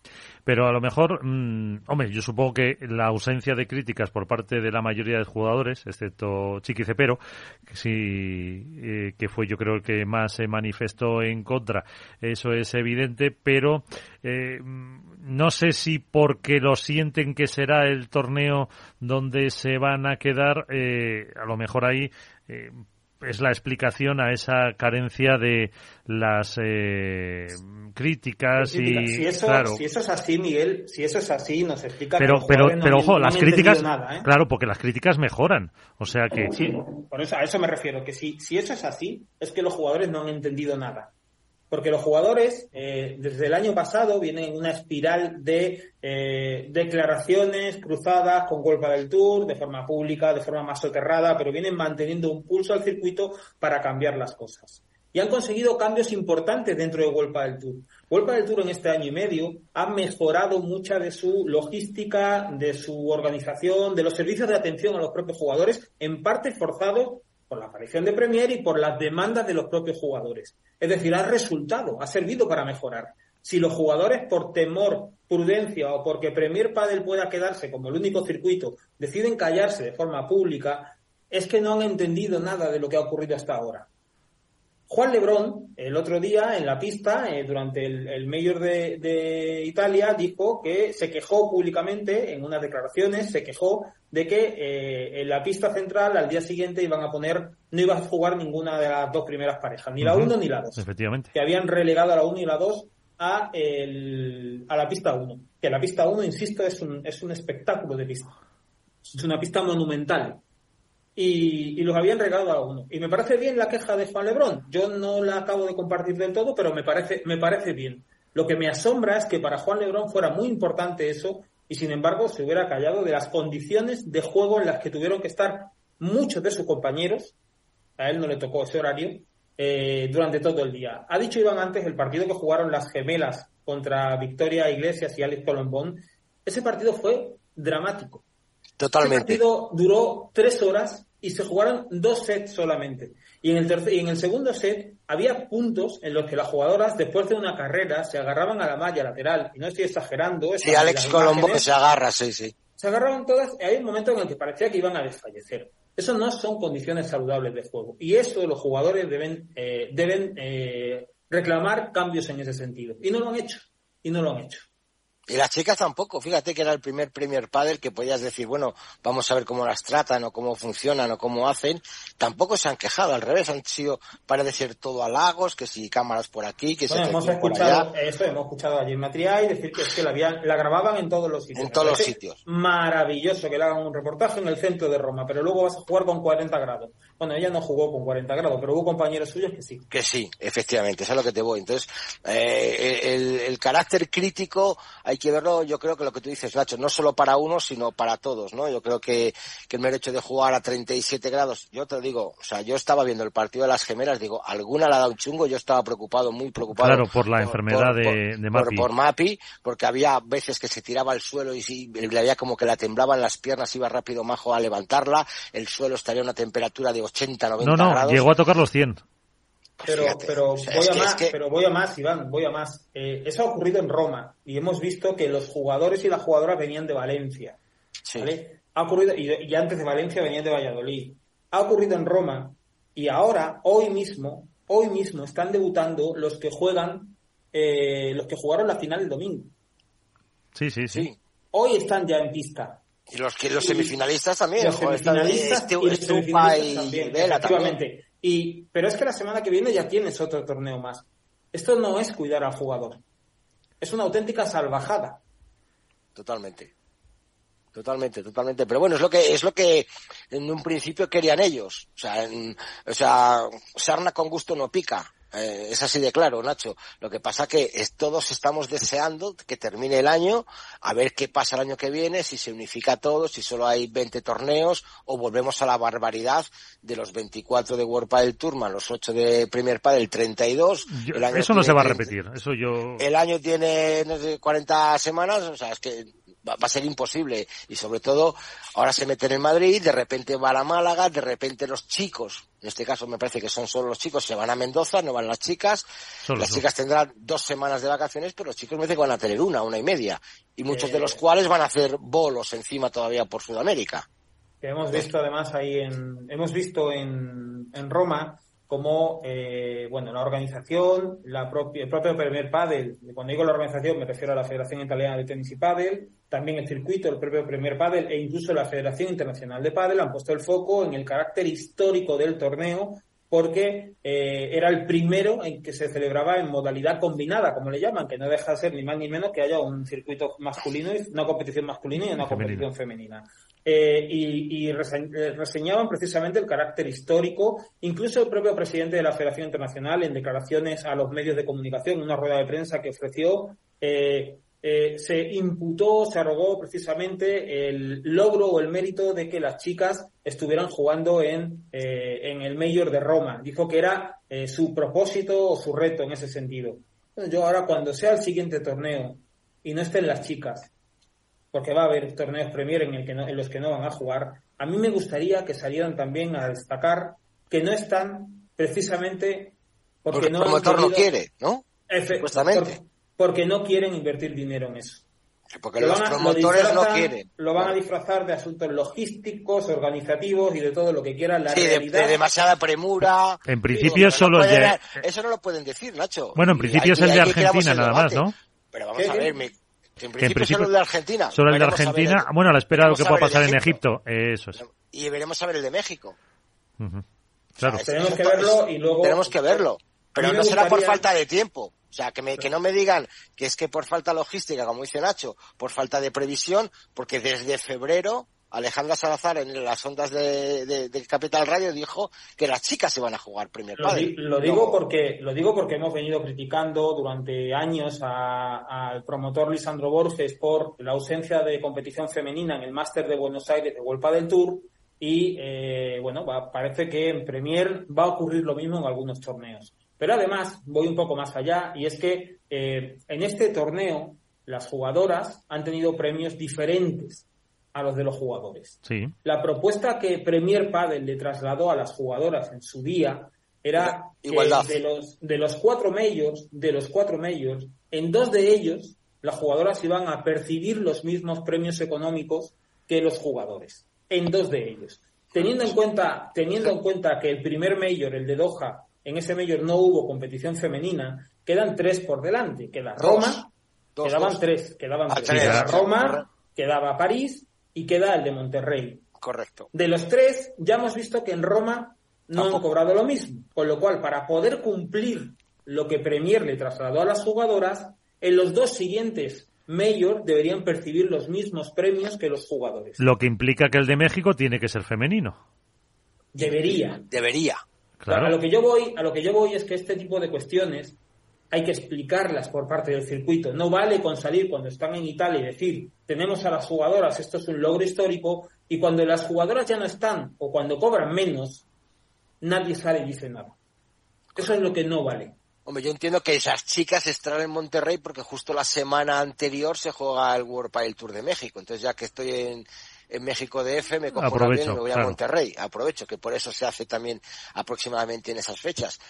Pero a lo mejor, mmm, hombre, yo supongo que la ausencia de críticas por parte de la mayoría de jugadores, excepto Chiqui Cepero, que sí, eh, que fue yo creo el que más se manifestó en contra, eso es evidente, pero eh, no sé si porque lo sienten que será el torneo donde se van a quedar, eh, a lo mejor ahí eh, es la explicación a esa carencia de las eh, críticas Sí, y si, eso, claro si eso es así, Miguel, si eso es así, nos explica pero que pero no pero ojo no las críticas nada, ¿eh? claro porque las críticas mejoran o sea que Sí, por eso, a eso me refiero, que si, si eso es así, es que los jugadores no han entendido nada. Porque los jugadores, eh, desde el año pasado, vienen en una espiral de eh, declaraciones cruzadas con Golpa del Tour, de forma pública, de forma más soterrada, pero vienen manteniendo un pulso al circuito para cambiar las cosas. Y han conseguido cambios importantes dentro de Golpa del Tour. Golpa del Tour en este año y medio ha mejorado mucha de su logística, de su organización, de los servicios de atención a los propios jugadores, en parte forzados por la aparición de Premier y por las demandas de los propios jugadores. Es decir, ha resultado, ha servido para mejorar. Si los jugadores, por temor, prudencia o porque Premier Padel pueda quedarse como el único circuito, deciden callarse de forma pública, es que no han entendido nada de lo que ha ocurrido hasta ahora. Juan Lebrón, el otro día en la pista, eh, durante el, el Mayor de, de Italia, dijo que se quejó públicamente en unas declaraciones, se quejó de que eh, en la pista central al día siguiente iban a poner, no iba a jugar ninguna de las dos primeras parejas, ni la Ujú. 1 ni la 2 efectivamente que habían relegado a la 1 y la 2 a, el, a la pista 1. Que la pista 1, insisto, es un, es un espectáculo de pista. Es una pista monumental. Y, los habían regalado a 1. Y me parece bien la queja de Juan Lebrón. Yo no la acabo de compartir del todo, pero me parece, me parece bien. Lo que me asombra es que para Juan Lebrón fuera muy importante eso y sin embargo se hubiera callado de las condiciones de juego en las que tuvieron que estar muchos de sus compañeros, a él no le tocó ese horario, eh, durante todo el día. Ha dicho Iván antes el partido que jugaron las gemelas contra Victoria Iglesias y Alex Colombón. Ese partido fue dramático. Totalmente. partido duró tres horas y se jugaron dos sets solamente. Y en, el y en el segundo set había puntos en los que las jugadoras, después de una carrera, se agarraban a la malla lateral. Y no estoy exagerando. Sí, Alex Colombo que se agarra, sí, sí. Se agarraban todas. Y hay un momento en el que parecía que iban a desfallecer. Eso no son condiciones saludables de juego. Y eso los jugadores deben, eh, deben eh, reclamar cambios en ese sentido. Y no lo han hecho. Y no lo han hecho. Y las chicas tampoco, fíjate que era el primer Premier Padel que podías decir, bueno, vamos a ver cómo las tratan o cómo funcionan o cómo hacen. Tampoco se han quejado, al revés, han sido, para decir todo halagos, que si cámaras por aquí, que bueno, si hemos escuchado eso, hemos escuchado a Jim Matriay decir que es que la, habían, la grababan en todos los sitios. En todos los sitios. Maravilloso que le hagan un reportaje en el centro de Roma, pero luego vas a jugar con 40 grados. Bueno, ella no jugó con 40 grados, pero hubo compañeros suyos que sí. Que sí, efectivamente, eso es lo que te voy. Entonces, eh, el, el carácter crítico hay que verlo, yo creo que lo que tú dices, Nacho, no solo para uno, sino para todos, ¿no? Yo creo que, que el mero hecho de jugar a 37 grados, yo te lo digo, o sea, yo estaba viendo el partido de las gemelas, digo, alguna le ha dado un chungo, yo estaba preocupado, muy preocupado. Claro, por la enfermedad de, de Mapi. Por, Mapi, porque había veces que se tiraba al suelo y si le había como que la temblaban las piernas, iba rápido Majo a levantarla, el suelo estaría a una temperatura de 80, 90 no, no, grados. llegó a tocar los 100. Pero, Fíjate, pero, o sea, voy a más, que- pero voy a más, Iván, voy a más. Eh, eso ha ocurrido en Roma y hemos visto que los jugadores y las jugadoras venían de Valencia. Sí. ¿vale? Ha ocurrido, y, y antes de Valencia venían de Valladolid. Ha ocurrido en Roma y ahora, hoy mismo, hoy mismo están debutando los que juegan, eh, los que jugaron la final el domingo. Sí, sí, sí. Sí. Hoy están ya en pista. Y los, que, los Y- semifinalistas también, Los joder, semifinalistas y los Estupa semifinalistas y también, Vela también. Y, pero es que la semana que viene ya tienes otro torneo más. Esto no es cuidar al jugador. Es una auténtica salvajada. Totalmente. Totalmente, totalmente. Pero bueno, es lo que, es lo que en un principio querían ellos. O sea, en- o sea, sarna con gusto no pica. Eh, es así de claro, Nacho. Lo que pasa que es, todos estamos deseando que termine el año, a ver qué pasa el año que viene, si se unifica todo, si solo hay 20 torneos, o volvemos a la barbaridad de los 24 de World Padel Tour, más los 8 de Premier Padel, 32. Yo- El año eso no se va a 30. repetir. Eso yo. el año tiene no sé, 40 semanas, o sea, es que va, va a ser imposible. Y sobre todo, ahora se meten en Madrid, de repente va a la Málaga, de repente los chicos, en este caso me parece que son solo los chicos, se van a Mendoza, no van las chicas. Solo las chicas tendrán dos semanas de vacaciones, pero los chicos me dicen que van a tener una, una y media. Y muchos de Eh. los cuales van a hacer bolos encima todavía por Sudamérica. Que hemos visto además ahí en, hemos visto en, en Roma como, eh, bueno, la organización, la propia, el propio Premier Padel, cuando digo la organización me refiero a la Federación Italiana de Tenis y Padel, también el circuito, el propio Premier Padel e incluso la Federación Internacional de Padel han puesto el foco en el carácter histórico del torneo porque eh, era el primero en que se celebraba en modalidad combinada, como le llaman, que no deja de ser ni más ni menos que haya un circuito masculino, y una competición masculina y una Femenina. competición femenina. Eh, y y eh, reseñaban precisamente el carácter histórico, incluso el propio presidente de la Federación Internacional en declaraciones a los medios de comunicación, en una rueda de prensa que ofreció, eh, eh, se imputó, se arrogó precisamente el logro o el mérito de que las chicas estuvieran jugando en, eh, en el Mayor de Roma. Dijo que era eh, su propósito o su reto en ese sentido. Yo ahora cuando sea el siguiente torneo y no estén las chicas, porque va a haber torneos Premier en, el que no- en los que no van a jugar, a mí me gustaría que salieran también a destacar que no están precisamente porque, Porque no el no quiere, ¿no? Efe- Supuestamente. por- porque no quieren invertir dinero en eso. Porque Lo los a- lo promotores no quieren. Lo van a disfrazar de asuntos logísticos, organizativos y de todo lo que quieran. La Sí, de, realidad, de demasiada premura. En principio no solo pueden- de- Eso no lo pueden decir, Nacho. Bueno, en Y principio es el de Argentina el nada más. ¿no? Pero vamos ¿Qué, a ver, mi- que en Que en principio, principio solo el de Argentina. Solo el de Argentina. el- Bueno, a la espera de lo que pueda pasar en Egipto. Eso es. Y veremos a ver el de México. Claro. Tenemos que verlo y luego- Tenemos que verlo. Pero no será por falta de tiempo. O sea, que, me, que no me digan que es que por falta logística, como dice Nacho, por falta de previsión, porque desde febrero Alejandra Salazar en las ondas de, de- de Capital Radio dijo que las chicas se van a jugar primer Lo, di- lo digo porque lo digo porque hemos venido criticando durante años al promotor Lisandro Borges por la ausencia de competición femenina en el Máster de Buenos Aires de Vuelta del Tour y eh, bueno va- parece que en Premier va a ocurrir lo mismo en algunos torneos. Pero además voy un poco más allá y es que eh, en este torneo las jugadoras han tenido premios diferentes a los de los jugadores. Sí. La propuesta que Premier Padel le trasladó a las jugadoras en su día era de los de los cuatro medios, de los cuatro medios, en dos de ellos las jugadoras iban a percibir los mismos premios económicos que los jugadores, en dos de ellos. Teniendo en cuenta, teniendo en cuenta que el primer mayor, el de Doha, en ese mayor no hubo competición femenina, quedan tres por delante. Queda Roma, quedaban tres, quedaban ah, tres. Queda Roma, quedaba París y queda el de Monterrey. Correcto. De los tres, ya hemos visto que en Roma no han cobrado lo mismo. Con lo cual, para poder cumplir lo que Premier le trasladó a las jugadoras, en los dos siguientes Mayor deberían percibir los mismos premios que los jugadores. Lo que implica que el de México tiene que ser femenino. Debería. Debería. Claro. A lo que yo voy, a lo que yo voy es que este tipo de cuestiones hay que explicarlas por parte del circuito. No vale con salir cuando están en Italia y decir, tenemos a las jugadoras, esto es un logro histórico, y cuando las jugadoras ya no están o cuando cobran menos, nadie sale y dice nada. Eso es lo que no vale. Hombre, yo entiendo que esas chicas están en Monterrey porque justo la semana anterior se juega el World Padel Tour de México. Entonces, ya que estoy en, en México DF, me cojo bien y me voy a Monterrey. Aprovecho, que por eso se hace también aproximadamente en esas fechas.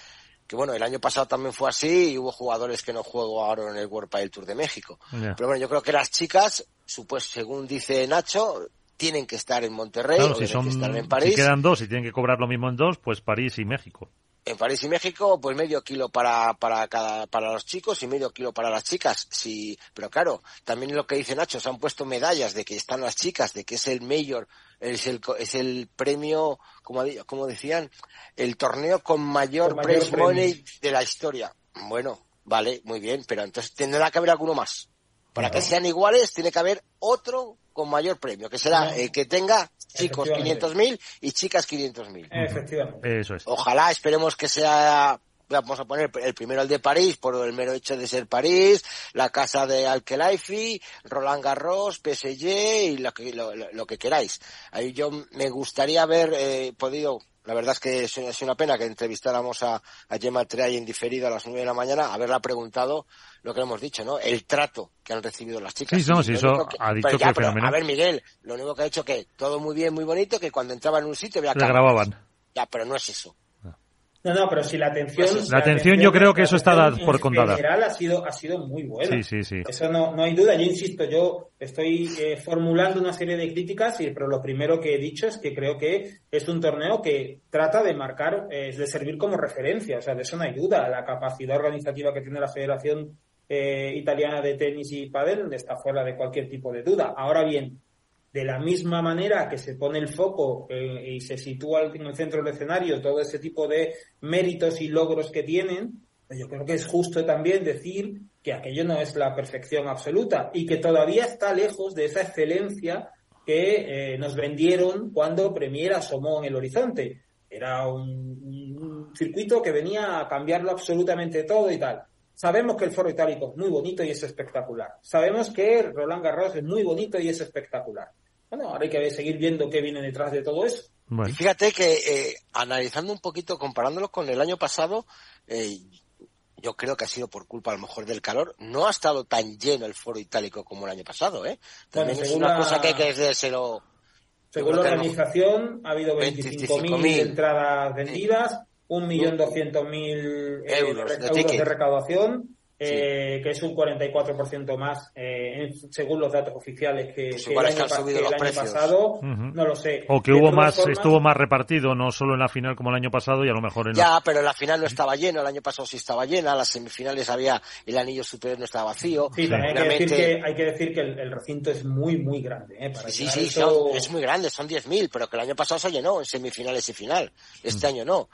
Que bueno, el año pasado también fue así y hubo jugadores que no jugaron en el World Padel Tour de México. Pero bueno, yo creo que las chicas, pues, según dice Nacho, tienen que estar en Monterrey o si tienen que estar en París. Si quedan dos y tienen que cobrar lo mismo en dos, pues París y México en París y México, pues medio kilo para, para cada, para los chicos y medio kilo para las chicas. Sí, pero claro, también lo que dice Nacho, se han puesto medallas de que están las chicas, de que es el mayor, es el, es el premio, como, como decían, el torneo con mayor, prize money de la historia. Bueno, vale, muy bien, pero entonces tendrá que haber alguno más. Para que sean iguales, tiene que haber otro con mayor premio, que será el que tenga chicos 500.000 y chicas 500.000. Efectivamente. Eso es. Ojalá, esperemos que sea vamos a poner el primero el de París por el mero hecho de ser París, la casa de Alkelaifi, Roland Garros, PSG y lo que, lo, que queráis. Ahí yo me gustaría haber eh, podido la verdad es que es una pena que entrevistáramos a, a Gemma Treay en diferido a las nueve de la mañana, haberla preguntado lo que hemos dicho, ¿no? El trato que han recibido las chicas. Sí, no, sí, eso ha dicho que A ver, Miguel, lo único que ha dicho que todo muy bien, muy bonito, que cuando entraba en un sitio había Le grababan. Ya, pero no es eso. No, no, pero si la atención... Pues la, atención, yo creo que eso está por contada. En general ha sido, ha sido muy buena. Sí, sí, sí. Eso no, no hay duda. Yo insisto, yo estoy eh, formulando una serie de críticas, pero lo primero que he dicho es que creo que es un torneo que trata de marcar, eh, de servir como referencia. O sea, de eso no hay duda. La capacidad organizativa que tiene la Federación eh, Italiana de Tenis y Padel está fuera de cualquier tipo de duda. Ahora bien, de la misma manera que se pone el foco eh, y se sitúa en el centro del escenario todo ese tipo de méritos y logros que tienen, pues yo creo que es justo también decir que aquello no es la perfección absoluta y que todavía está lejos de esa excelencia que eh, nos vendieron cuando Premier asomó en el horizonte. Era un, circuito que venía a cambiarlo absolutamente todo y tal. Sabemos que el foro itálico es muy bonito y es espectacular. Sabemos que Roland Garros es muy bonito y es espectacular. Bueno, ahora hay que seguir viendo qué viene detrás de todo eso. fíjate que eh, analizando un poquito, comparándolo con el año pasado, eh, yo creo que ha sido por culpa a lo mejor del calor, no ha estado tan lleno el foro itálico como el año pasado, ¿eh? También es una cosa que hay que decírselo. Según la organización, ha habido 25.000 entradas vendidas, 1.200.000 eh, euros, euros de recaudación eh, que es un 44% más eh, según los datos oficiales que, pues el año, pasado. No lo sé. O que hubo más, estuvo más repartido, no solo en la final como el año pasado y a lo mejor en Ya, pero la final no estaba lleno, el año pasado sí estaba llena, las semifinales había, el anillo superior no estaba vacío. Sí, Hay, que decir que, hay que decir que el, recinto es muy, muy grande. ¿eh? sí, sí, es muy grande, son 10.000, pero que el año pasado se llenó en semifinales y final. Este año no.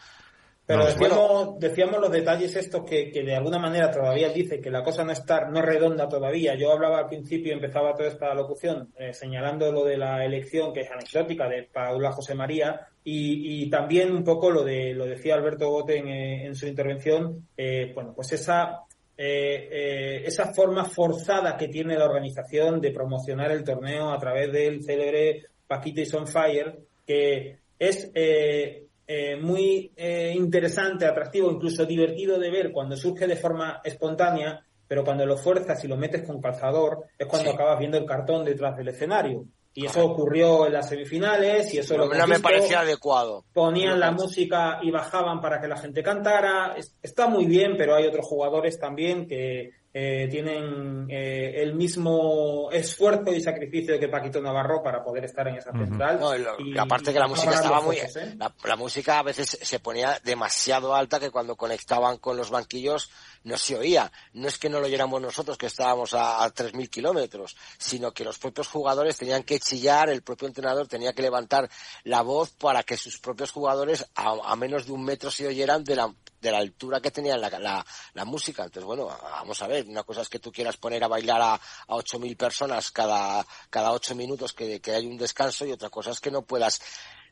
Pero decíamos, decíamos los detalles estos que, que, de alguna manera todavía dice que la cosa no está, no es redonda todavía. Yo hablaba al principio, empezaba toda esta locución eh, señalando lo de la elección que es anecdótica de Paula José María y, y también un poco lo de lo decía Alberto Bote en, eh, en su intervención, eh, bueno, pues esa eh, esa forma forzada que tiene la organización de promocionar el torneo a través del célebre Paquita is on Fire, que es eh, eh, muy eh, interesante, atractivo, incluso divertido de ver cuando surge de forma espontánea, pero cuando lo fuerzas y lo metes con calzador es cuando acabas viendo el cartón detrás del escenario. Y eso ocurrió en las semifinales y eso no, lo no me parecía adecuado. Ponían la música y bajaban para que la gente cantara. Está muy bien, pero hay otros jugadores también que eh, tienen eh, el mismo esfuerzo y sacrificio que Paquito Navarro para poder estar en esa central. No, y lo, y, aparte que la música estaba muy... ¿eh? La, la, música a veces se ponía demasiado alta que cuando conectaban con los banquillos no se oía. No es que no lo oyéramos nosotros que estábamos a, a 3.000 kilómetros, sino que los propios jugadores tenían que chillar, el propio entrenador tenía que levantar la voz para que sus propios jugadores a, a menos de un metro se oyeran de la, de la altura que tenía la, la, música. Entonces, bueno, vamos a ver, una cosa es que tú quieras poner a bailar a, a 8.000 personas cada, cada 8 minutos que, que hay un descanso y otra cosa es que no puedas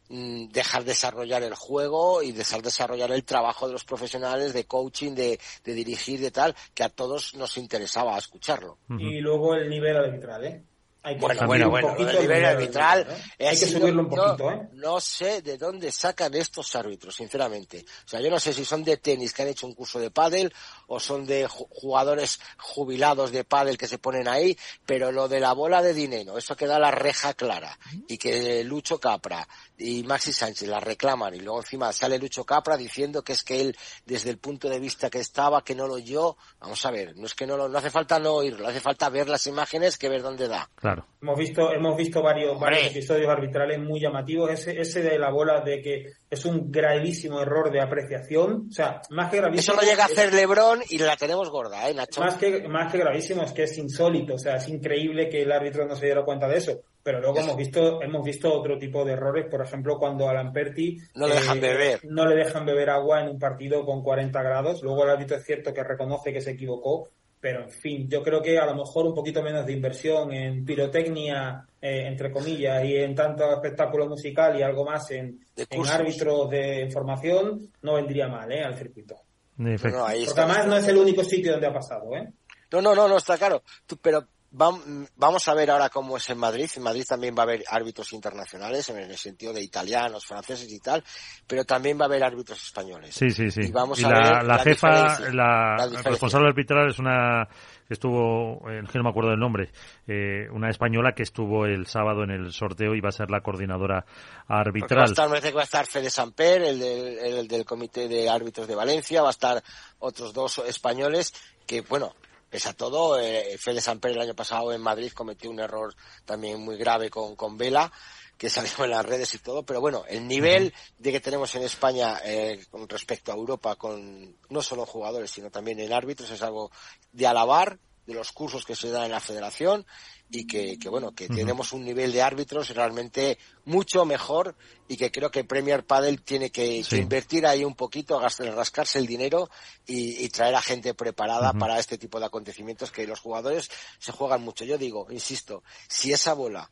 dejar desarrollar el juego y dejar desarrollar el trabajo de los profesionales de coaching, de, de dirigir, de tal, que a todos nos interesaba escucharlo. Y luego el nivel arbitral, ¿eh? Hay que bueno, bueno, bueno, el nivel arbitral. ¿eh? Hay que subirlo un poquito, ¿eh? No sé de dónde sacan estos árbitros, sinceramente. O sea, yo no sé si son de tenis que han hecho un curso de pádel o son de jugadores jubilados de pádel que se ponen ahí, pero lo de la bola de dinero, eso que da la reja clara y que Lucho Capra y Maxi Sánchez la reclaman y luego encima sale Lucho Capra diciendo que es que él, desde el punto de vista que estaba, que no lo oyó, vamos a ver, no es que no lo, no hace falta no oírlo, hace falta ver las imágenes que ver dónde da. Claro. Hemos visto, hemos visto varios, varios episodios arbitrales muy llamativos. Ese, ese de la bola de que es un gravísimo error de apreciación. O sea, más que gravísimo. Eso lo llega a hacer Lebron y la tenemos gorda, ¿eh, Nacho? Más que, más que gravísimo es que es insólito. O sea, es increíble que el árbitro no se diera cuenta de eso. Pero luego hemos visto, hemos visto otro tipo de errores. Por ejemplo, cuando a Lamperti no le dejan eh, beber. No le dejan beber agua en un partido con 40 grados. Luego el árbitro es cierto que reconoce que se equivocó pero en fin, yo creo que a lo mejor un poquito menos de inversión en pirotecnia, eh, entre comillas, y en tanto espectáculo musical y algo más en, en árbitros de formación, no vendría mal ¿eh? al circuito. No, Porque además no es el único sitio donde ha pasado. ¿eh? No, no, no, no está claro. Tú, pero Vamos a ver ahora cómo es en Madrid. En Madrid también va a haber árbitros internacionales, en el sentido de italianos, franceses y tal, pero también va a haber árbitros españoles. Sí, sí, sí. Y, vamos y a la, ver la, la jefa, la, responsable arbitral es una que estuvo, eh, que no me acuerdo del nombre, eh, una española que estuvo el sábado en el sorteo y va a ser la coordinadora Porque va a arbitral. estar, me parece que va a estar Fede Samper, el del, el del Comité de Árbitros de Valencia, va a estar otros dos españoles que, bueno, pese a todo, eh, Fede Samper el año pasado en Madrid cometió un error también muy grave con, con Vela, que salió en las redes y todo, pero bueno, el nivel de que tenemos en España eh, con respecto a Europa, con no solo jugadores, sino también en árbitros, es algo de alabar, de los cursos que se dan en la federación y que, que bueno, que tenemos un nivel de árbitros realmente mucho mejor y que creo que Premier Padel tiene que, Sí. que invertir ahí un poquito, gastar, rascarse el dinero y, y traer a gente preparada para este tipo de acontecimientos que los jugadores se juegan mucho. Yo digo, insisto, si esa bola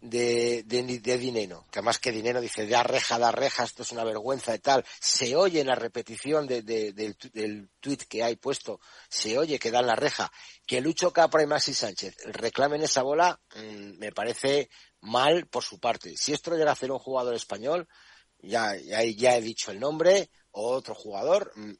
de, de, de dinero, que más que dinero dice da reja, da reja, esto es una vergüenza y tal, se oye en la repetición de, de- del, del tweet que hay puesto, se oye que dan la reja, que Lucho Capra y Maxi Sánchez reclamen esa bola, mm, me parece mal por su parte. Si esto llega a hacer un jugador español, ya, ya, ya he dicho el nombre, o otro jugador, mm,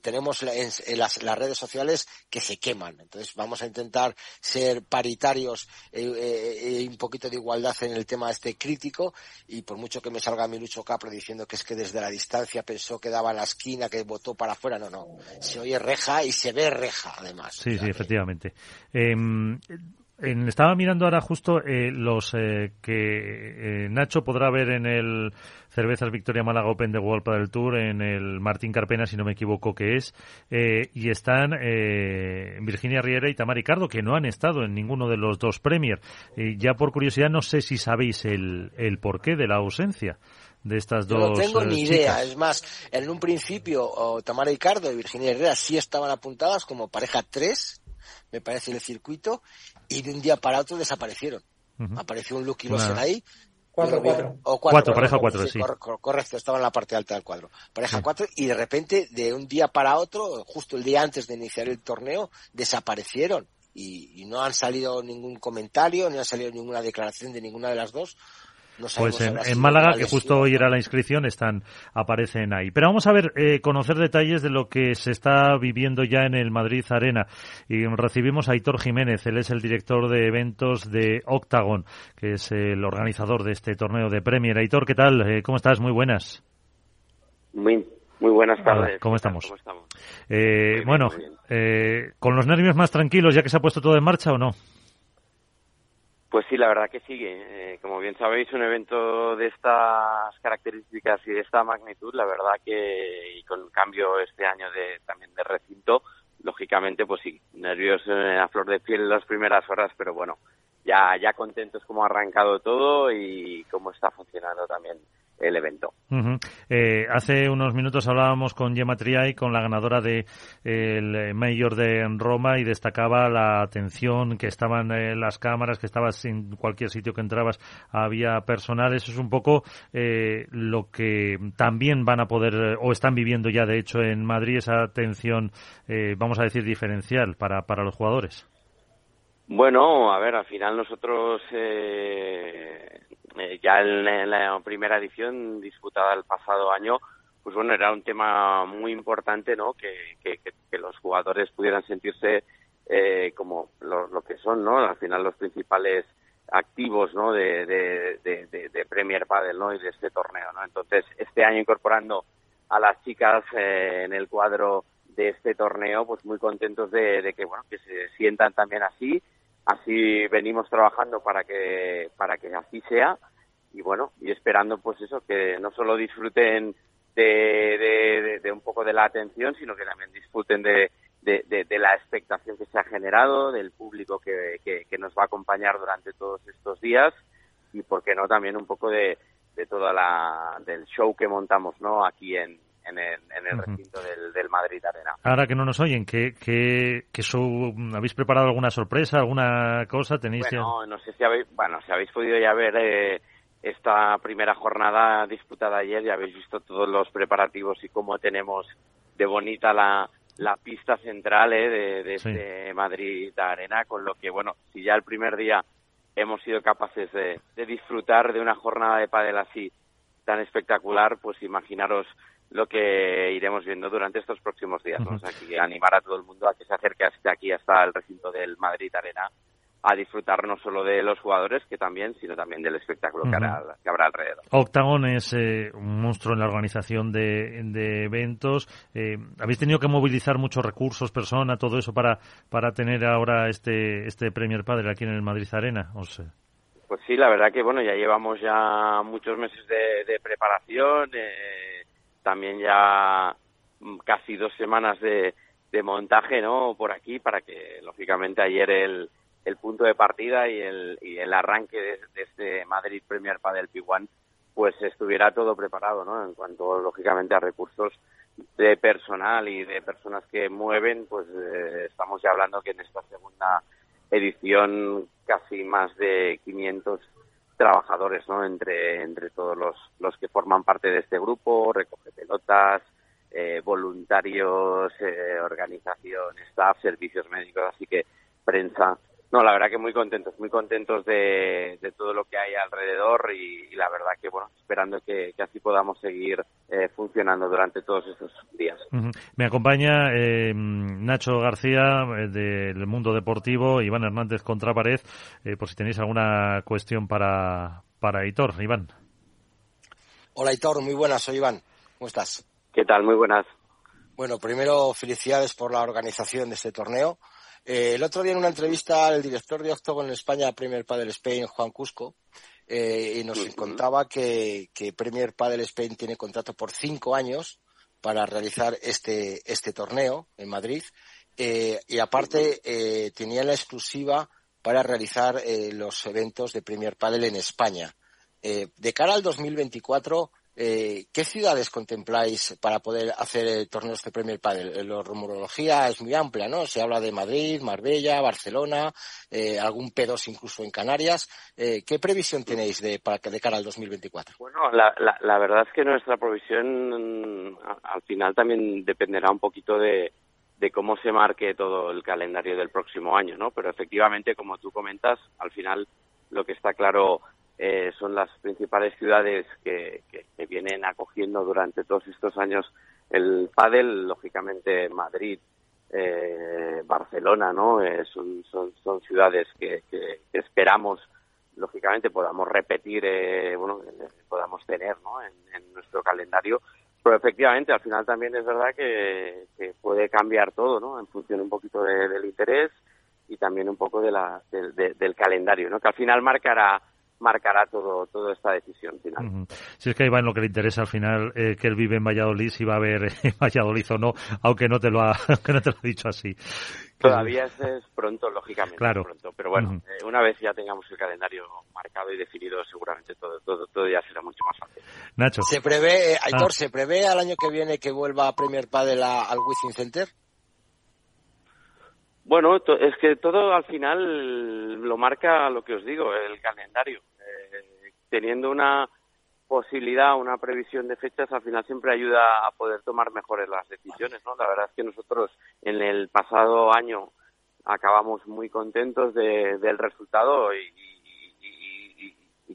tenemos en, en las, las redes sociales que se queman. Entonces vamos a intentar ser paritarios eh, eh, eh, un poquito de igualdad en el tema este crítico y por mucho que me salga mi Lucho Capra diciendo que es que desde la distancia pensó que daba la esquina, que votó para afuera, no, no. Se oye reja y se ve reja además. Sí, O sea sí, que- efectivamente. Em, en- estaba mirando ahora justo eh, los eh, que eh, Nacho podrá ver en el Cervezas Victoria Málaga Open de World Padel Tour, en el Martín Carpena, si no me equivoco que es, eh, y están eh, Virginia Riera y Tamara Ricardo, que no han estado en ninguno de los dos Premier. Ya por curiosidad, no sé si sabéis el, el porqué de la ausencia de estas dos no tengo eh, ni chicas. idea. Es más, en un principio oh, Tamara Ricardo y Virginia Herrera sí estaban apuntadas como pareja 3, me parece, en el circuito, y de un día para otro desaparecieron. Apareció un Lucky Una- Loser ahí. Cuatro, cuatro. O Cuatro, perdón, pareja cuatro, sí. cor- cor- correcto, estaba en la parte alta del cuadro. Pareja Sí. 4 y de repente, de un día para otro, justo el día antes de iniciar el torneo, desaparecieron. Y, y no han salido ningún comentario, ni han salido ninguna declaración de ninguna de las dos. Pues en, Málaga, que justo hoy era la inscripción, están aparecen ahí. Pero vamos a ver, eh, conocer detalles de lo que se está viviendo ya en el Madrid Arena. Y recibimos a Aitor Jiménez, él es el director de eventos de Octagon, que es el organizador de este torneo de Premier. Aitor, ¿qué tal? Eh, ¿Cómo estás? Muy buenas. Muy, muy buenas tardes. ¿Cómo estamos? Eh, bueno, eh, ¿con los nervios más tranquilos ya que se ha puesto todo en marcha o no? Pues sí, la verdad que sigue. Eh, como bien sabéis, un evento de estas características y de esta magnitud, la verdad que y con cambio este año de también de recinto, lógicamente, pues sí, nervios a flor de piel en las primeras horas, pero bueno, ya ya contentos cómo ha arrancado todo y cómo está funcionando también el evento. Eh, hace unos minutos hablábamos con Gemma Triay, con la ganadora de el Mayor de Roma y destacaba la atención que estaban eh, las cámaras, que estabas en cualquier sitio que entrabas había personal. Eso es un poco eh, lo que también van a poder o están viviendo ya de hecho en Madrid esa atención, vamos a decir diferencial para para los jugadores. Bueno, a ver, al final nosotros eh, eh, ya en, la primera edición disputada el pasado año, pues bueno, era un tema muy importante, ¿no? Que, que, los jugadores pudieran sentirse eh, como lo, lo, que son, ¿no? Al final los principales activos, ¿no? De, de, Premier Padel, ¿no? Y de este torneo, ¿no? Entonces, este año incorporando a las chicas eh, en el cuadro de este torneo, pues muy contentos de, de que, bueno, que se sientan también así así venimos trabajando para que para que así sea. Y bueno y esperando pues eso que no solo disfruten de, de, un poco de la atención sino que también disfruten de, la expectación que se ha generado del público que, que, nos va a acompañar durante todos estos días y por qué no también un poco de, de toda la del show que montamos no aquí en, en el, recinto del, Madrid Arena. Ahora que no nos oyen, ¿qué, qué, ¿habéis preparado alguna sorpresa, alguna cosa? ¿Tenéis bueno, no sé si habéis, bueno, si habéis podido ya ver eh, esta primera jornada disputada ayer, ya habéis visto todos los preparativos y cómo tenemos de bonita la, la pista central eh, de, de este Madrid Arena, con lo que, bueno, si ya el primer día hemos sido capaces de, de disfrutar de una jornada de pádel así tan espectacular, pues imaginaros lo que iremos viendo durante estos próximos días. Vamos aquí animar a todo el mundo a que se acerque hasta aquí, hasta el recinto del Madrid Arena, a disfrutar no solo de los jugadores, que también, sino también del espectáculo que, habrá, alrededor. Octagon es eh, un monstruo en la organización de, eventos. Eh, ¿Habéis tenido que movilizar muchos recursos, personas, todo eso para, para tener ahora este, este Premier Padre aquí en el Madrid Arena? Pues sí, la verdad que bueno, ya llevamos ya muchos meses de, preparación. Eh, también ya mm, casi dos semanas de, de montaje no por aquí para que lógicamente ayer el, el punto de partida y el, y el arranque de, este Madrid Premier Padel P1 pues estuviera todo preparado no en cuanto lógicamente a recursos de personal y de personas que mueven pues eh, estamos ya hablando que en esta segunda edición casi más de 500 trabajadores, ¿no? Entre, entre todos los, los que forman parte de este grupo, recoge pelotas, eh, voluntarios, eh, organización, staff, servicios médicos, así que prensa. No, la verdad que muy contentos, muy contentos de, de todo lo que hay alrededor y, la verdad que, bueno, esperando que, así podamos seguir eh, funcionando durante todos estos días. Me acompaña eh, Nacho García eh, del Mundo Deportivo, Iván Hernández Contrapared, por si tenéis alguna cuestión para, para Hitor. Iván. Hola Hitor, muy buenas, soy Iván. ¿Cómo estás? ¿Qué tal? Muy buenas. Bueno, primero felicidades por la organización de este torneo. Eh, el otro día en una entrevista al director de Octogon en España, Premier Padel Spain, Juan Cusco, eh, y nos contaba que, Premier Padel Spain tiene contrato por cinco años para realizar este, este torneo en Madrid eh, y aparte tenía la exclusiva para realizar los eventos de Premier Padel en España. de cara al 2024, eh, ¿Qué ciudades contempláis para poder hacer torneos de Premier Padel? Eh, la rumorología es muy amplia, ¿no? Se habla de Madrid, Marbella, Barcelona, eh, algún P2 incluso en Canarias. Eh, ¿Qué previsión tenéis de, para de cara al 2024? Bueno, la, la, la verdad es que nuestra provisión al final también dependerá un poquito de, de cómo se marque todo el calendario del próximo año, ¿no? Pero efectivamente, como tú comentas, al final lo que está claro eh, son las principales ciudades que, que, vienen acogiendo durante todos estos años el pádel, lógicamente Madrid, eh, Barcelona, ¿no? Eh, son, son, son, ciudades que, esperamos, lógicamente, podamos repetir, eh, bueno, podamos tener, ¿no? En, nuestro calendario. Pero efectivamente, al final también es verdad que, puede cambiar todo, ¿no? En función un poquito del interés y también un poco de la, del calendario, ¿no? Que al final marcará marcará todo toda esta decisión final. Si es que va en lo que le interesa al final eh, que él vive en Valladolid, si va a ver en <laughs> Valladolid o no, aunque no te lo ha, <laughs> aunque no te lo ha dicho así. Todavía es, pronto, lógicamente. Claro. Pronto. Pero bueno, eh, una vez ya tengamos el calendario marcado y definido, seguramente todo, todo, todo ya será mucho más fácil. Nacho. ¿Se prevé, eh, Aitor, ah. ¿se prevé al año que viene que vuelva a Premier Padel al Wizzing Center? Bueno, es que todo al final lo marca lo que os digo, el calendario. Eh, teniendo una posibilidad, una previsión de fechas, al final siempre ayuda a poder tomar mejores las decisiones, ¿no? La verdad es que nosotros en el pasado año acabamos muy contentos del resultado y,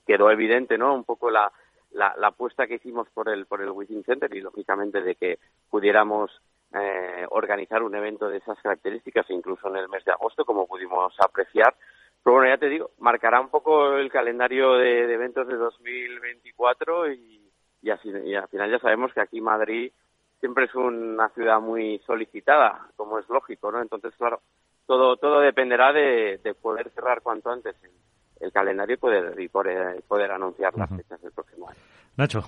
quedó evidente, ¿no? Un poco la, la, la, apuesta que hicimos por el por el Center y lógicamente de que pudiéramos eh, organizar un evento de esas características, incluso en el mes de agosto, como pudimos apreciar. Pero bueno, ya te digo, marcará un poco el calendario de, eventos de 2024 y, y, así, y al final ya sabemos que aquí Madrid siempre es una ciudad muy solicitada, como es lógico, ¿no? Entonces, claro, todo todo dependerá de, poder cerrar cuanto antes el, calendario y poder, y poder, anunciar las fechas del próximo año. Nacho.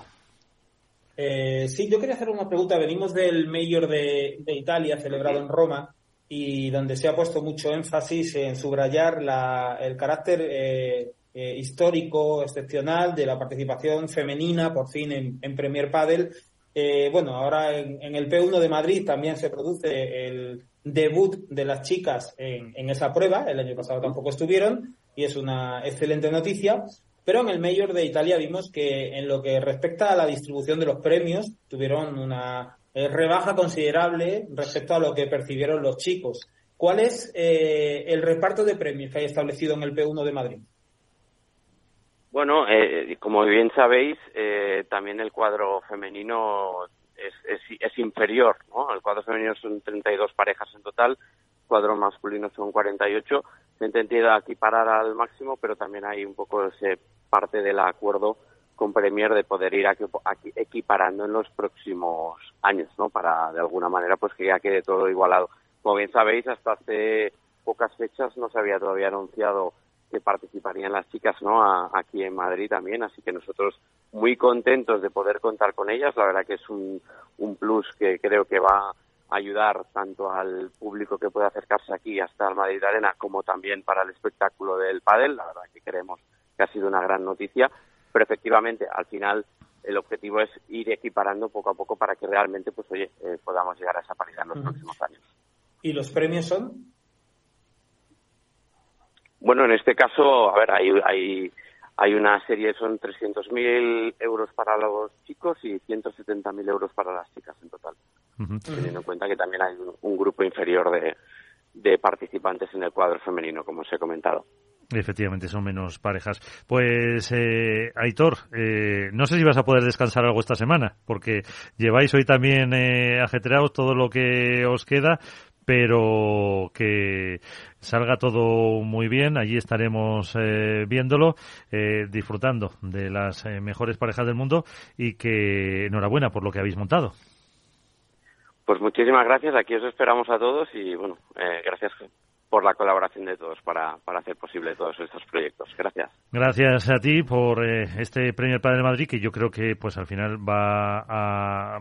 Eh, sí, yo quería hacer una pregunta. Venimos del Mayor de, Italia, celebrado en Roma, y donde se ha puesto mucho énfasis en subrayar el carácter eh, eh, histórico, excepcional de la participación femenina, por fin, en, Premier Padel. bueno, ahora en, el P1 de Madrid también se produce el debut de las chicas en esa prueba. El año pasado tampoco estuvieron y es una excelente noticia. Pero en el Mayor de Italia vimos que en lo que respecta a la distribución de los premios, tuvieron una eh, rebaja considerable respecto a lo que percibieron los chicos. ¿Cuál es eh, el reparto de premios que hay establecido en el P1 de Madrid? Bueno, eh, como bien sabéis, también el cuadro femenino es, es, inferior, ¿no? El cuadro femenino son 32 parejas en total, el cuadro masculino son 48. Se ha intentado equiparar al máximo, pero también hay un poco ese parte del acuerdo con Premier de poder ir equiparando en los próximos años, ¿no? Para de alguna manera pues que ya quede todo igualado. Como bien sabéis, hasta hace pocas fechas no se había todavía anunciado que participarían las chicas, ¿no? aquí en Madrid también, así que nosotros muy contentos de poder contar con ellas. La verdad que es un, un plus que creo que va ayudar tanto al público que puede acercarse aquí hasta el Madrid Arena como también para el espectáculo del pádel. La verdad que queremos que ha sido una gran noticia, pero efectivamente al final el objetivo es ir equiparando poco a poco para que realmente pues oye eh, podamos llegar a esa paridad en los próximos años. ¿Y los premios son? Bueno, en este caso, a ver, hay, hay, hay una serie, son 300.000 euros para los chicos y 170.000 euros para las chicas en total. Teniendo en cuenta que también hay un, grupo inferior de, de participantes en el cuadro femenino, como os he comentado. Efectivamente, son menos parejas. Pues, eh, Aitor, eh, no sé si vas a poder descansar algo esta semana, porque lleváis hoy también eh, ajetreados todo lo que os queda, pero que salga todo muy bien. Allí estaremos eh, viéndolo, eh, disfrutando de las eh, mejores parejas del mundo y que enhorabuena por lo que habéis montado. Pues muchísimas gracias. Aquí os esperamos a todos y bueno, gracias por la colaboración de todos para, para hacer posible todos estos proyectos. Gracias. Gracias a ti por eh, este Premio Padre de Madrid que yo creo que pues al final va a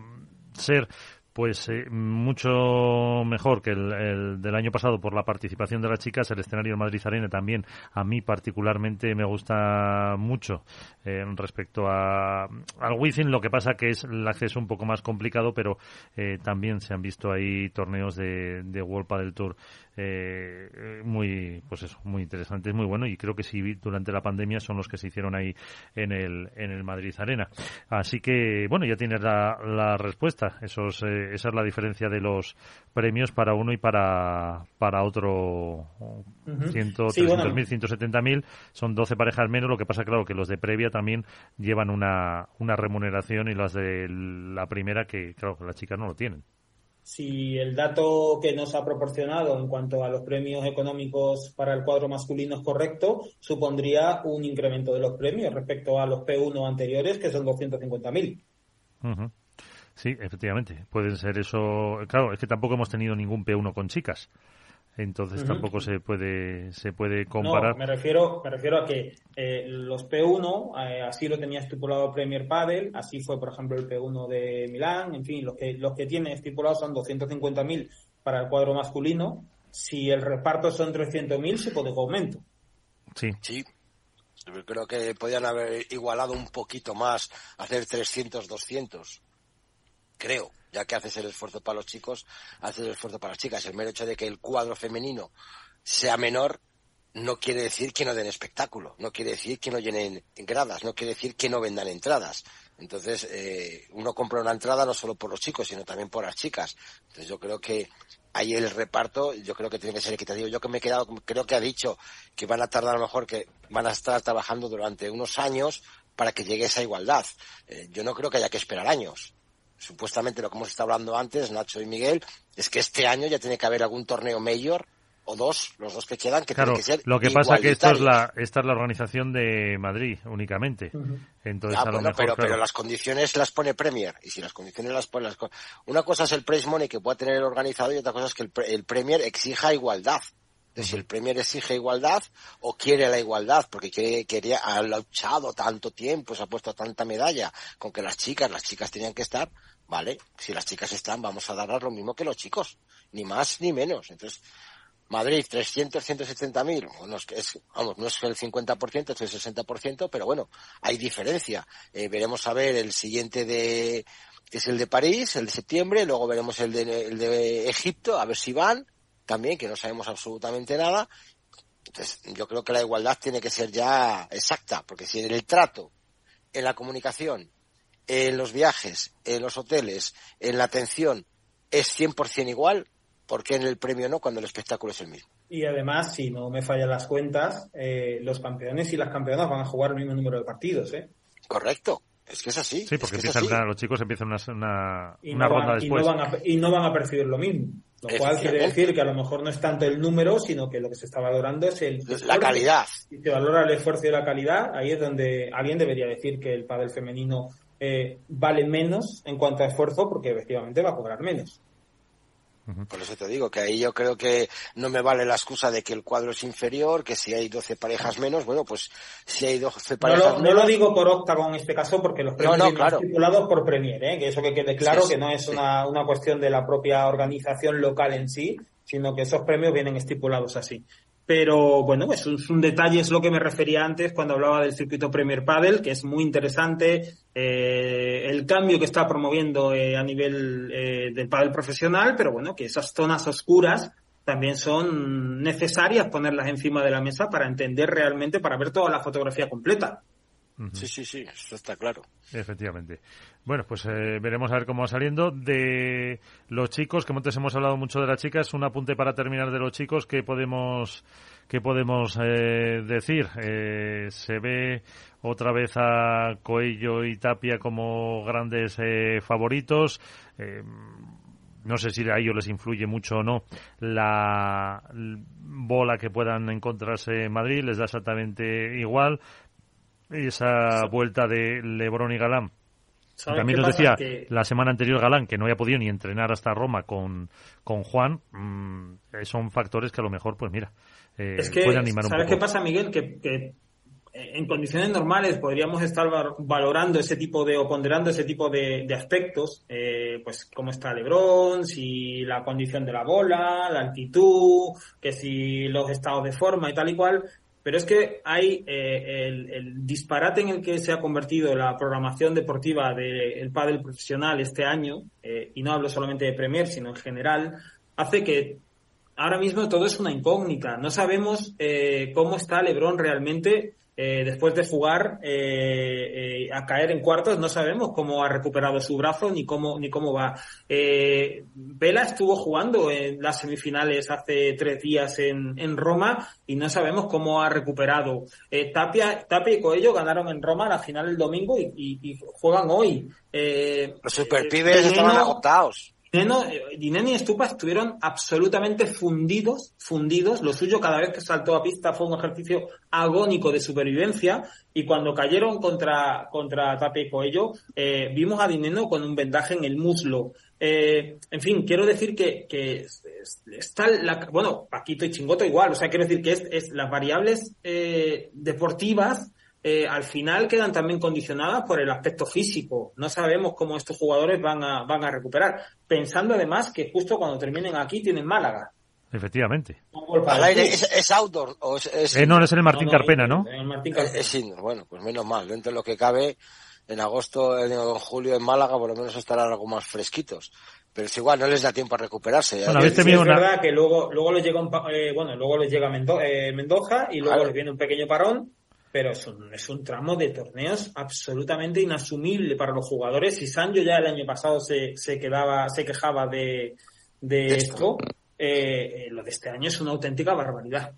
ser pues eh, mucho mejor que el, del año pasado por la participación de las chicas. El escenario de Madrid Arena también a mí particularmente me gusta mucho eh, respecto a, al Wizzing. Lo que pasa que es el acceso un poco más complicado, pero eh, también se han visto ahí torneos de, de World Padel Tour eh, muy, pues eso, muy interesantes, muy bueno. Y creo que sí, durante la pandemia son los que se hicieron ahí en el, en el Madrid Arena. Así que, bueno, ya tienes la, la respuesta. Esos eh, esa es la diferencia de los premios para uno y para, para otro. Uh -huh. 170.000, son 12 parejas menos. Lo que pasa, claro, que los de previa también llevan una, una remuneración y las de la primera, que claro, las chicas no lo tienen si el dato que nos ha proporcionado en cuanto a los premios económicos para el cuadro masculino es correcto, supondría un incremento de los premios respecto a los P1 anteriores, que son 250.000. Uh -huh. Sí, efectivamente. Pueden ser eso. Claro, es que tampoco hemos tenido ningún P1 con chicas entonces uh -huh. tampoco se puede se puede comparar. No, me refiero me refiero a que eh, los P1 eh, así lo tenía estipulado Premier Padel, así fue por ejemplo el P1 de Milán, en fin, los que los que tiene estipulado son 250.000 para el cuadro masculino, si el reparto son 300.000 se puede aumento. Sí. Sí. Yo creo que podían haber igualado un poquito más, hacer 300 200. Creo ya que haces el esfuerzo para los chicos, haces el esfuerzo para las chicas. El mero hecho de que el cuadro femenino sea menor no quiere decir que no den espectáculo, no quiere decir que no llenen gradas, no quiere decir que no vendan entradas. Entonces, eh, uno compra una entrada no solo por los chicos, sino también por las chicas. Entonces, yo creo que ahí el reparto, yo creo que tiene que ser equitativo. Yo que me he quedado, creo que ha dicho que van a tardar a lo mejor, que van a estar trabajando durante unos años para que llegue esa igualdad. Eh, yo no creo que haya que esperar años supuestamente lo que hemos estado hablando antes, Nacho y Miguel, es que este año ya tiene que haber algún torneo mayor o dos, los dos que quedan, que claro, tienen que ser Lo que pasa que esto es la, esta es la organización de Madrid únicamente. Uh -huh. Entonces, ah, a lo bueno, mejor, pero, claro. pero las condiciones las pone Premier. Y si las condiciones las pone... Las... Una cosa es el prize money que pueda tener el organizador y otra cosa es que el, el Premier exija igualdad. Entonces, si el Premier exige igualdad o quiere la igualdad, porque quiere, quería, ha luchado tanto tiempo, se ha puesto tanta medalla con que las chicas, las chicas tenían que estar, vale, si las chicas están, vamos a darles lo mismo que los chicos, ni más ni menos. Entonces, Madrid, 300, 170 mil, bueno, es, vamos, no es el 50%, es el 60%, pero bueno, hay diferencia. Eh, veremos a ver el siguiente de, que es el de París, el de septiembre, luego veremos el de, el de Egipto, a ver si van, también, que no sabemos absolutamente nada. Entonces, yo creo que la igualdad tiene que ser ya exacta, porque si en el trato, en la comunicación, en los viajes, en los hoteles, en la atención, es 100% igual, ¿por qué en el premio no cuando el espectáculo es el mismo? Y además, si no me fallan las cuentas, eh, los campeones y las campeonas van a jugar el mismo número de partidos, ¿eh? Correcto. Es que es así. Sí, porque es que empiezan, los chicos empiezan una, una, y una no ronda van, después. Y no, van a, y no van a percibir lo mismo. Lo cual quiere decir que a lo mejor no es tanto el número, sino que lo que se está valorando es el... La esfuerzo. calidad. Si se valora el esfuerzo y la calidad, ahí es donde alguien debería decir que el pádel femenino eh, vale menos en cuanto a esfuerzo, porque efectivamente va a cobrar menos. Por eso te digo que ahí yo creo que no me vale la excusa de que el cuadro es inferior, que si hay 12 parejas menos, bueno, pues si hay 12 parejas no lo, menos. No lo digo por octagon en este caso, porque los premios no, no, vienen claro. estipulados por Premier, ¿eh? que eso que quede claro, Sí, sí, que no es sí. una, una cuestión de la propia organización local en sí, sino que esos premios vienen estipulados así. Pero bueno, es un, es un detalle, es lo que me refería antes cuando hablaba del circuito Premier Padel, que es muy interesante, eh, el cambio que está promoviendo eh, a nivel eh, del pádel profesional, pero bueno, que esas zonas oscuras también son necesarias ponerlas encima de la mesa para entender realmente, para ver toda la fotografía completa. Sí, sí, sí, eso está claro. Efectivamente. Bueno, pues eh, veremos a ver cómo va saliendo. De los chicos, como antes hemos hablado mucho de las chicas, un apunte para terminar de los chicos que podemos que podemos eh, decir. Eh, se ve otra vez a Coello y Tapia como grandes eh, favoritos. Eh, no sé si a ellos les influye mucho o no la bola que puedan encontrarse en Madrid, les da exactamente igual. Y esa vuelta de Lebron y Galán ¿Sabes también nos decía Que- la semana anterior Galán que no había podido ni entrenar hasta Roma con, con Juan. mm, eh, son factores que a lo mejor, pues mira, eh, es que, pueden animar un ¿sabes poco. qué pasa, Miguel? Que, que eh, en condiciones normales podríamos estar val- valorando ese tipo de, o ponderando ese tipo de, de aspectos, eh, pues cómo está Lebron, si la condición de la bola, la altitud, que si los estados de forma y tal y cual, pero es que hay eh, el, disparate en el que se ha convertido la programación deportiva del pádel profesional este año, eh, y no hablo solamente de Premier, sino en general, hace que ahora mismo todo es una incógnita. No sabemos eh, cómo está LeBron realmente eh, después de jugar eh, eh, a caer en cuartos, no sabemos cómo ha recuperado su brazo ni cómo ni cómo va. Vela estuvo jugando en las semifinales hace tres días en, en Roma y no sabemos cómo ha recuperado. Tapia, Tapia y Coello ganaron en Roma la final el domingo y, y, juegan hoy. Los superpibes estaban agotados. Dineno, y Estupa estuvieron absolutamente fundidos, fundidos. Lo suyo cada vez que saltó a pista fue un ejercicio agónico de supervivencia y cuando cayeron contra, contra Tape y Coello, eh, vimos a Dineno con un vendaje en el muslo. Eh, en fin, quiero decir que, está la, bueno, Paquito y Chingoto igual, o sea, quiero decir que es, es las variables eh, deportivas eh, al final quedan también condicionadas por el aspecto físico. No sabemos cómo estos jugadores van a, van a recuperar. Pensando además que justo cuando terminen aquí tienen Málaga. Efectivamente. ¿Es, outdoor o es, eh, no, es en el Martín Carpena, ¿no? Es, indoor. Bueno, pues menos mal. Dentro de lo que cabe, en agosto, en, julio en Málaga, por lo menos estarán algo más fresquitos pero es igual, no les da tiempo a recuperarse. Bueno, es, verdad que luego, luego les llega eh, bueno, luego les llega Mendoza y luego les viene un pequeño parón pero es un, es un tramo de torneos absolutamente inasumible para los jugadores. Si Sancho ya el año pasado se, se quedaba, se quejaba de, de esto, eh, lo de este año es una auténtica barbaridad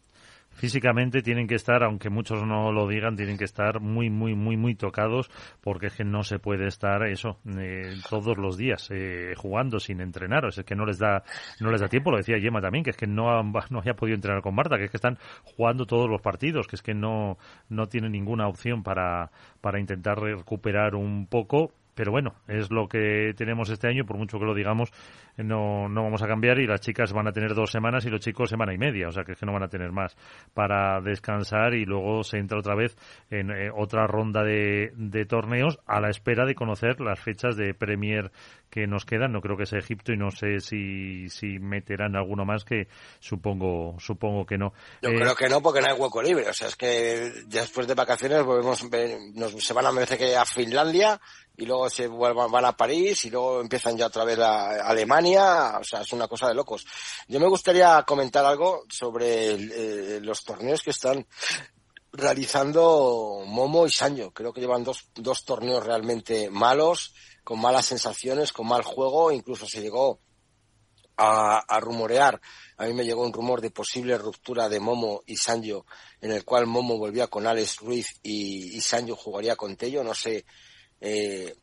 físicamente tienen que estar, aunque muchos no lo digan, tienen que estar muy, muy, muy, muy tocados porque es que no se puede estar eso eh, todos los días eh, jugando sin entrenar. O sea, es que no les da, no les da tiempo. Lo decía Yema también, que es que no, <laughs> no haya podido entrenar con Marta, que es que están jugando todos los partidos, que es que no, no tienen ninguna opción para, para intentar recuperar un poco pero bueno, es lo que tenemos este año, por mucho que lo digamos, no, no vamos a cambiar y las chicas van a tener dos semanas y los chicos semana y media, o sea que es que no van a tener más para descansar y luego se entra otra vez en eh, otra ronda de, de torneos a la espera de conocer las fechas de Premier que nos quedan. No creo que sea Egipto y no sé si, si meterán alguno más que supongo supongo que no. Yo creo eh, que no porque no hay hueco libre. O sea, es que después de vacaciones volvemos, nos, se van a merecer que a Finlandia y luego se vuelvan, van a París y luego empiezan ya otra vez a Alemania, o sea, es una cosa de locos. Yo me gustaría comentar algo sobre eh, los torneos que están realizando Momo y Sanyo. Creo que llevan dos, dos torneos realmente malos, con malas sensaciones, con mal juego, incluso se llegó a, a, rumorear. A mí me llegó un rumor de posible ruptura de Momo y Sanjo, en el cual Momo volvía con Alex Ruiz y, y Sanjo jugaría con Tello. No sé eh,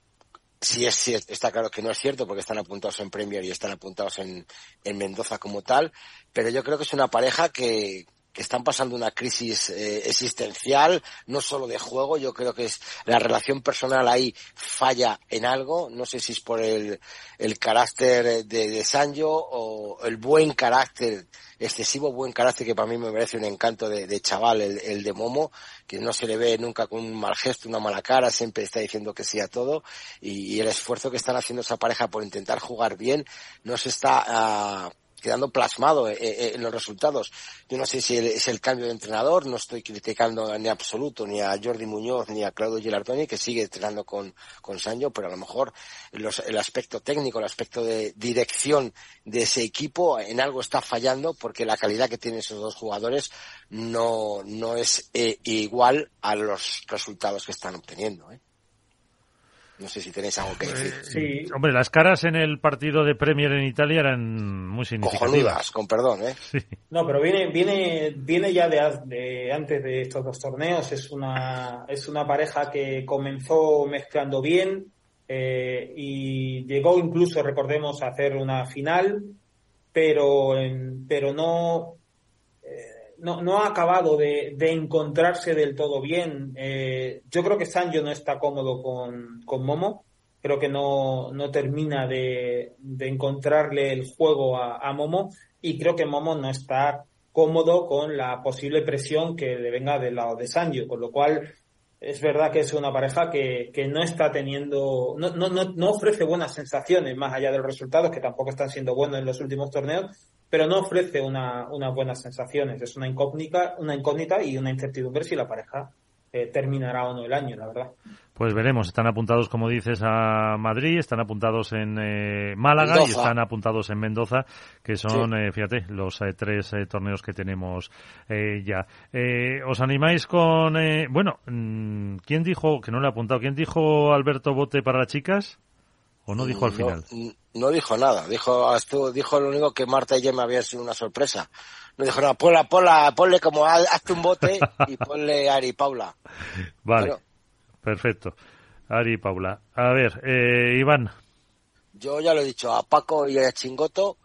si es cierto, está claro que no es cierto porque están apuntados en Premier y están apuntados en, en Mendoza como tal, pero yo creo que es una pareja que, que están pasando una crisis eh, existencial, no solo de juego, yo creo que es la relación personal ahí falla en algo, no sé si es por el, el carácter de, de Sanjo o el buen carácter, excesivo buen carácter que para mí me merece un encanto de, chaval, el, el, de Momo, que no se le ve nunca con un mal gesto, una mala cara, siempre está diciendo que sí a todo y, y el esfuerzo que están haciendo esa pareja por intentar jugar bien no se está uh, quedando plasmado eh, eh, en los resultados. Yo no sé si es el cambio de entrenador, no estoy criticando ni absoluto ni a Jordi Muñoz ni a Claudio Gilardoni, que sigue entrenando con, con Sancho, pero a lo mejor el aspecto técnico, el aspecto de dirección de ese equipo en algo está fallando porque la calidad que tienen esos dos jugadores no, no es eh, igual a los resultados que están obteniendo. ¿eh? No sé si tenéis algo que decir. Sí. Hombre, las caras en el partido de Premier en Italia eran muy significativas. con perdón, ¿eh? No, pero viene, viene, viene ya de, antes de estos dos torneos. Es una, es una pareja que comenzó mezclando bien eh, y llegó incluso, recordemos, a hacer una final, pero, en, pero no, no, no ha acabado de, de, encontrarse del todo bien. Eh, yo creo que Sancho no está cómodo con, con Momo. Creo que no, no termina de, de, encontrarle el juego a, a, Momo. Y creo que Momo no está cómodo con la posible presión que le venga del lado de Sancho. Con lo cual, es verdad que es una pareja que, que no está teniendo, no, no, no, no ofrece buenas sensaciones, más allá de los resultados, que tampoco están siendo buenos en los últimos torneos, pero no ofrece una, unas buenas sensaciones. Es una incógnita, una incógnita y una incertidumbre si la pareja eh, terminará o no el año, la verdad. Pues veremos, están apuntados, como dices, a Madrid, están apuntados en eh, Málaga y están apuntados en Mendoza, que son, eh, fíjate, los tres torneos que tenemos ya. ¿Os animáis con, bueno, mm, ¿quién dijo, que no le he apuntado, quién dijo Alberto Bote para las chicas? ¿O no dijo al final? No, dijo nada, dijo, dijo lo único que Marta y me habían sido una sorpresa. No dijo nada, ponla, ponla, ponle como hazte un bote y ponle Ari y Paula. Vale, perfecto. Ari y Paula. A ver, eh, Iván. Yo ya lo he dicho, a Paco y a Chingoto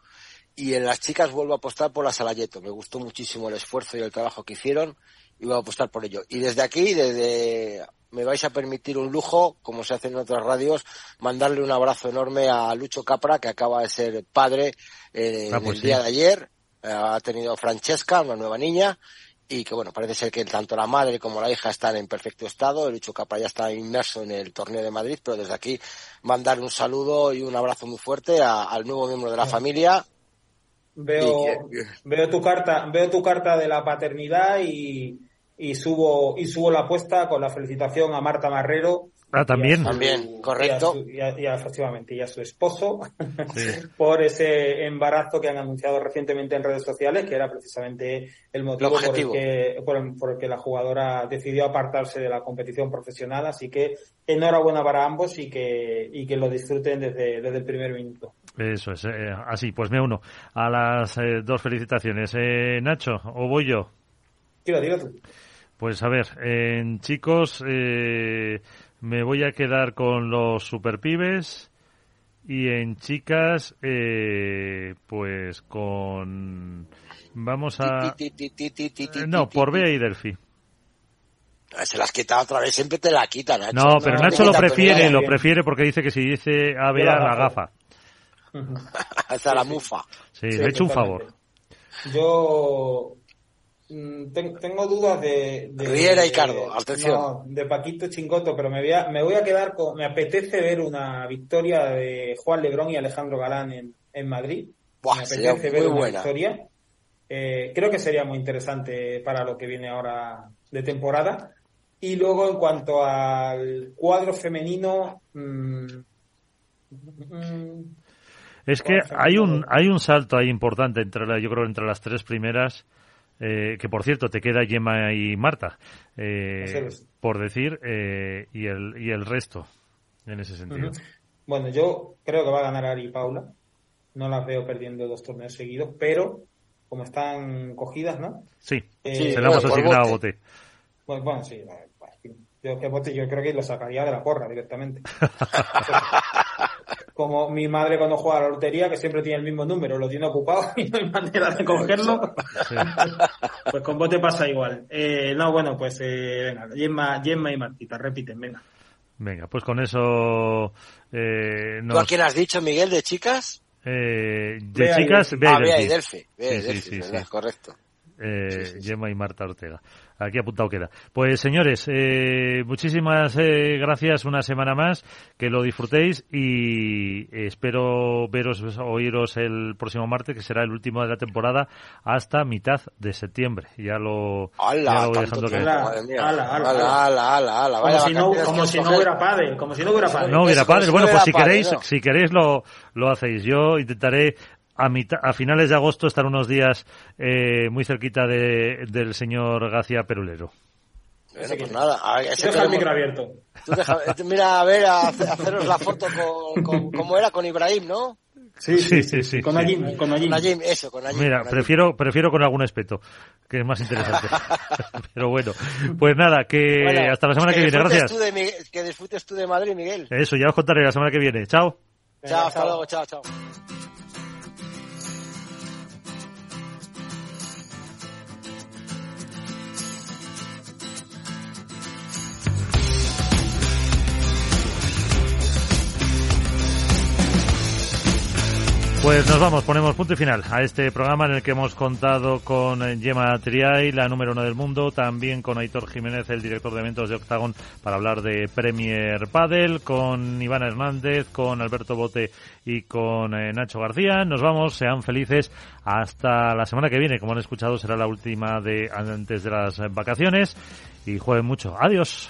y en las chicas vuelvo a apostar por la Salayeto. Me gustó muchísimo el esfuerzo y el trabajo que hicieron y voy a apostar por ello. Y desde aquí, desde me vais a permitir un lujo, como se hace en otras radios, mandarle un abrazo enorme a Lucho Capra, que acaba de ser padre eh, ah, pues el día de ayer ha tenido Francesca, una nueva niña, y que bueno, parece ser que tanto la madre como la hija están en perfecto estado. El Lucho Capa ya está inmerso en el torneo de Madrid, pero desde aquí mandar un saludo y un abrazo muy fuerte al nuevo miembro de la familia. Veo, veo tu carta, veo tu carta de la paternidad y, y subo y subo la apuesta con la felicitación a Marta Marrero Ah, también. también, correcto. Y, efectivamente, y a su esposo <laughs> por ese embarazo que han anunciado recientemente en redes sociales, que era precisamente el motivo por el, que, por, el, que la jugadora decidió apartarse de la competición profesional. Así que enhorabuena para ambos y que, y que lo disfruten desde, desde el primer minuto. Eso es, eh, así, pues me uno a las eh, dos felicitaciones. Eh, Nacho, ¿o voy yo? Tira, tira tú. Pues a ver, en chicos, eh, me voy a quedar con los superpibes y en chicas, eh, pues con... Vamos a... No, por Bea y Delphi. Se las quita otra vez, siempre te la quitan, Nacho. No, pero Nacho lo prefiere, lo prefiere porque dice que si dice a Bea la gafa. <laughs> Hasta la mufa. Sí, le he hecho un favor. Yo tengo dudas de, de Riera y Cardo, atención. de Paquito Chingoto, pero me voy, a, me voy a quedar con. Me apetece ver una victoria de Juan Lebrón y Alejandro Galán en, en Madrid. me apetece ver una victoria. Eh, creo que sería muy interesante para lo que viene ahora de temporada. Y luego, en cuanto al cuadro femenino. Mm, mm, es que hay un, hay un salto ahí importante entre la, yo creo entre las tres primeras eh, que por cierto te queda Gemma y Marta, eh, por decir, eh, y, el, y el resto, en ese sentido. Bueno, yo creo que va a ganar Ari y Paula. No las veo perdiendo dos torneos seguidos, pero como están cogidas, ¿no? Sí, se le hemos asignado a Bote. Bueno, bueno, sí. Yo, que Bote, yo creo que lo sacaría de la porra directamente. <laughs> como mi madre cuando juega a la lotería, que siempre tiene el mismo número, lo tiene ocupado <laughs> y no hay manera de cogerlo. pues con bote pasa igual. Eh, no, bueno, pues eh, venga, Gemma, y Martita, repiten, venga. Venga, pues con eso... Eh, ¿Tú a quién has dicho, Miguel, de chicas? Eh, de chicas, Bea ah, y Delphi. sí, sí, sí, correcto. Eh, Gemma y Marta Ortega. Aquí apuntado queda. Pues señores, eh, muchísimas eh, gracias una semana más, que lo disfrutéis y espero veros, oíros el próximo martes, que será el último de la temporada, hasta mitad de septiembre. Ya lo, ya lo voy dejando que... Como si no, como si no hubiera padre, como si no hubiera padre. No hubiera padre. Bueno, pues si queréis, si queréis lo, lo hacéis. Yo intentaré a, finales de agosto estar unos días eh, muy cerquita de, del señor García Perulero. Bueno, pues nada, deja el micro abierto. Eh, mira, a ver, a, haceros la foto con, ¿cómo era? Con Ibrahim, ¿no? Sí, sí, sí, sí. Con Najim, con Najim. eso, con Najim. Mira, prefiero, prefiero con algún espeto, que es más interesante. <laughs> Pero bueno, pues nada, que hasta la semana que, viene, gracias. que disfrutes tú de Madrid, Miguel. Eso, ya os contaré la semana que viene. Chao. chao, hasta luego, chao, chao. Pues nos vamos, ponemos punto y final a este programa en el que hemos contado con eh, Gemma Triay, la número uno del mundo, también con Aitor Jiménez, el director de eventos de Octagon, para hablar de Premier Padel, con Iván Hernández, con Alberto Bote y con eh, Nacho García. Nos vamos, sean felices hasta la semana que viene. Como han escuchado, será la última de antes de las vacaciones y jueguen mucho. Adiós.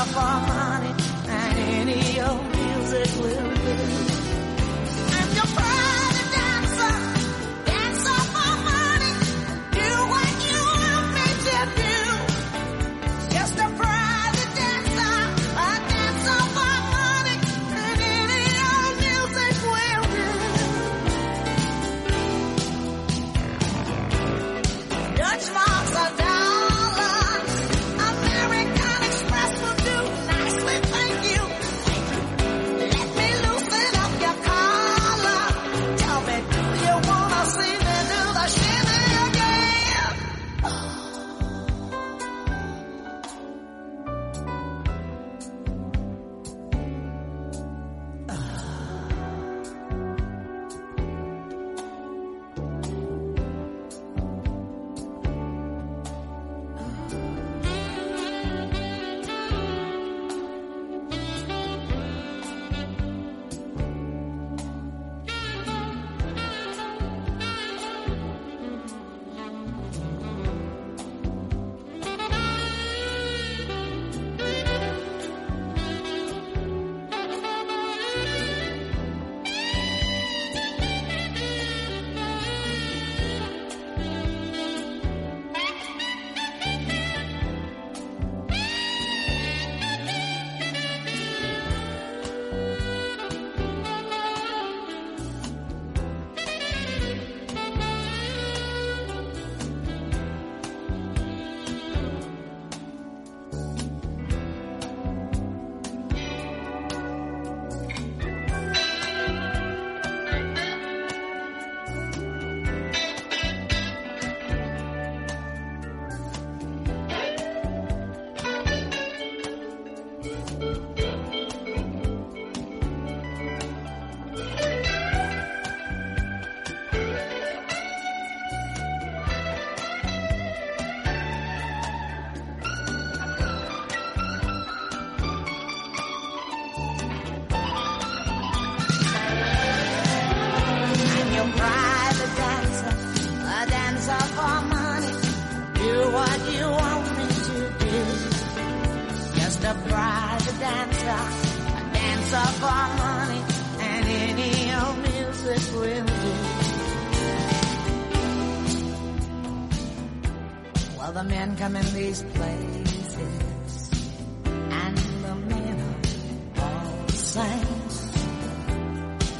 of harmony and any old music will do.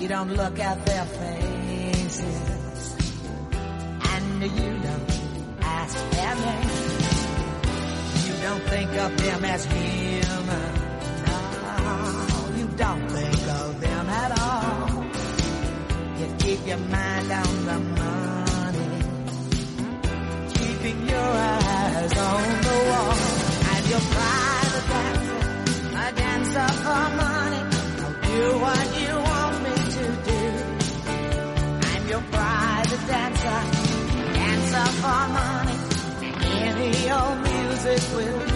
You don't look at their faces. And you don't ask their names. You don't think of them as human. No, you don't think of them at all. You keep your mind on the money. Keeping your eyes on the wall. And your private dancer, a dancer for money. Do what you dancer, dancer for money. Any old music will.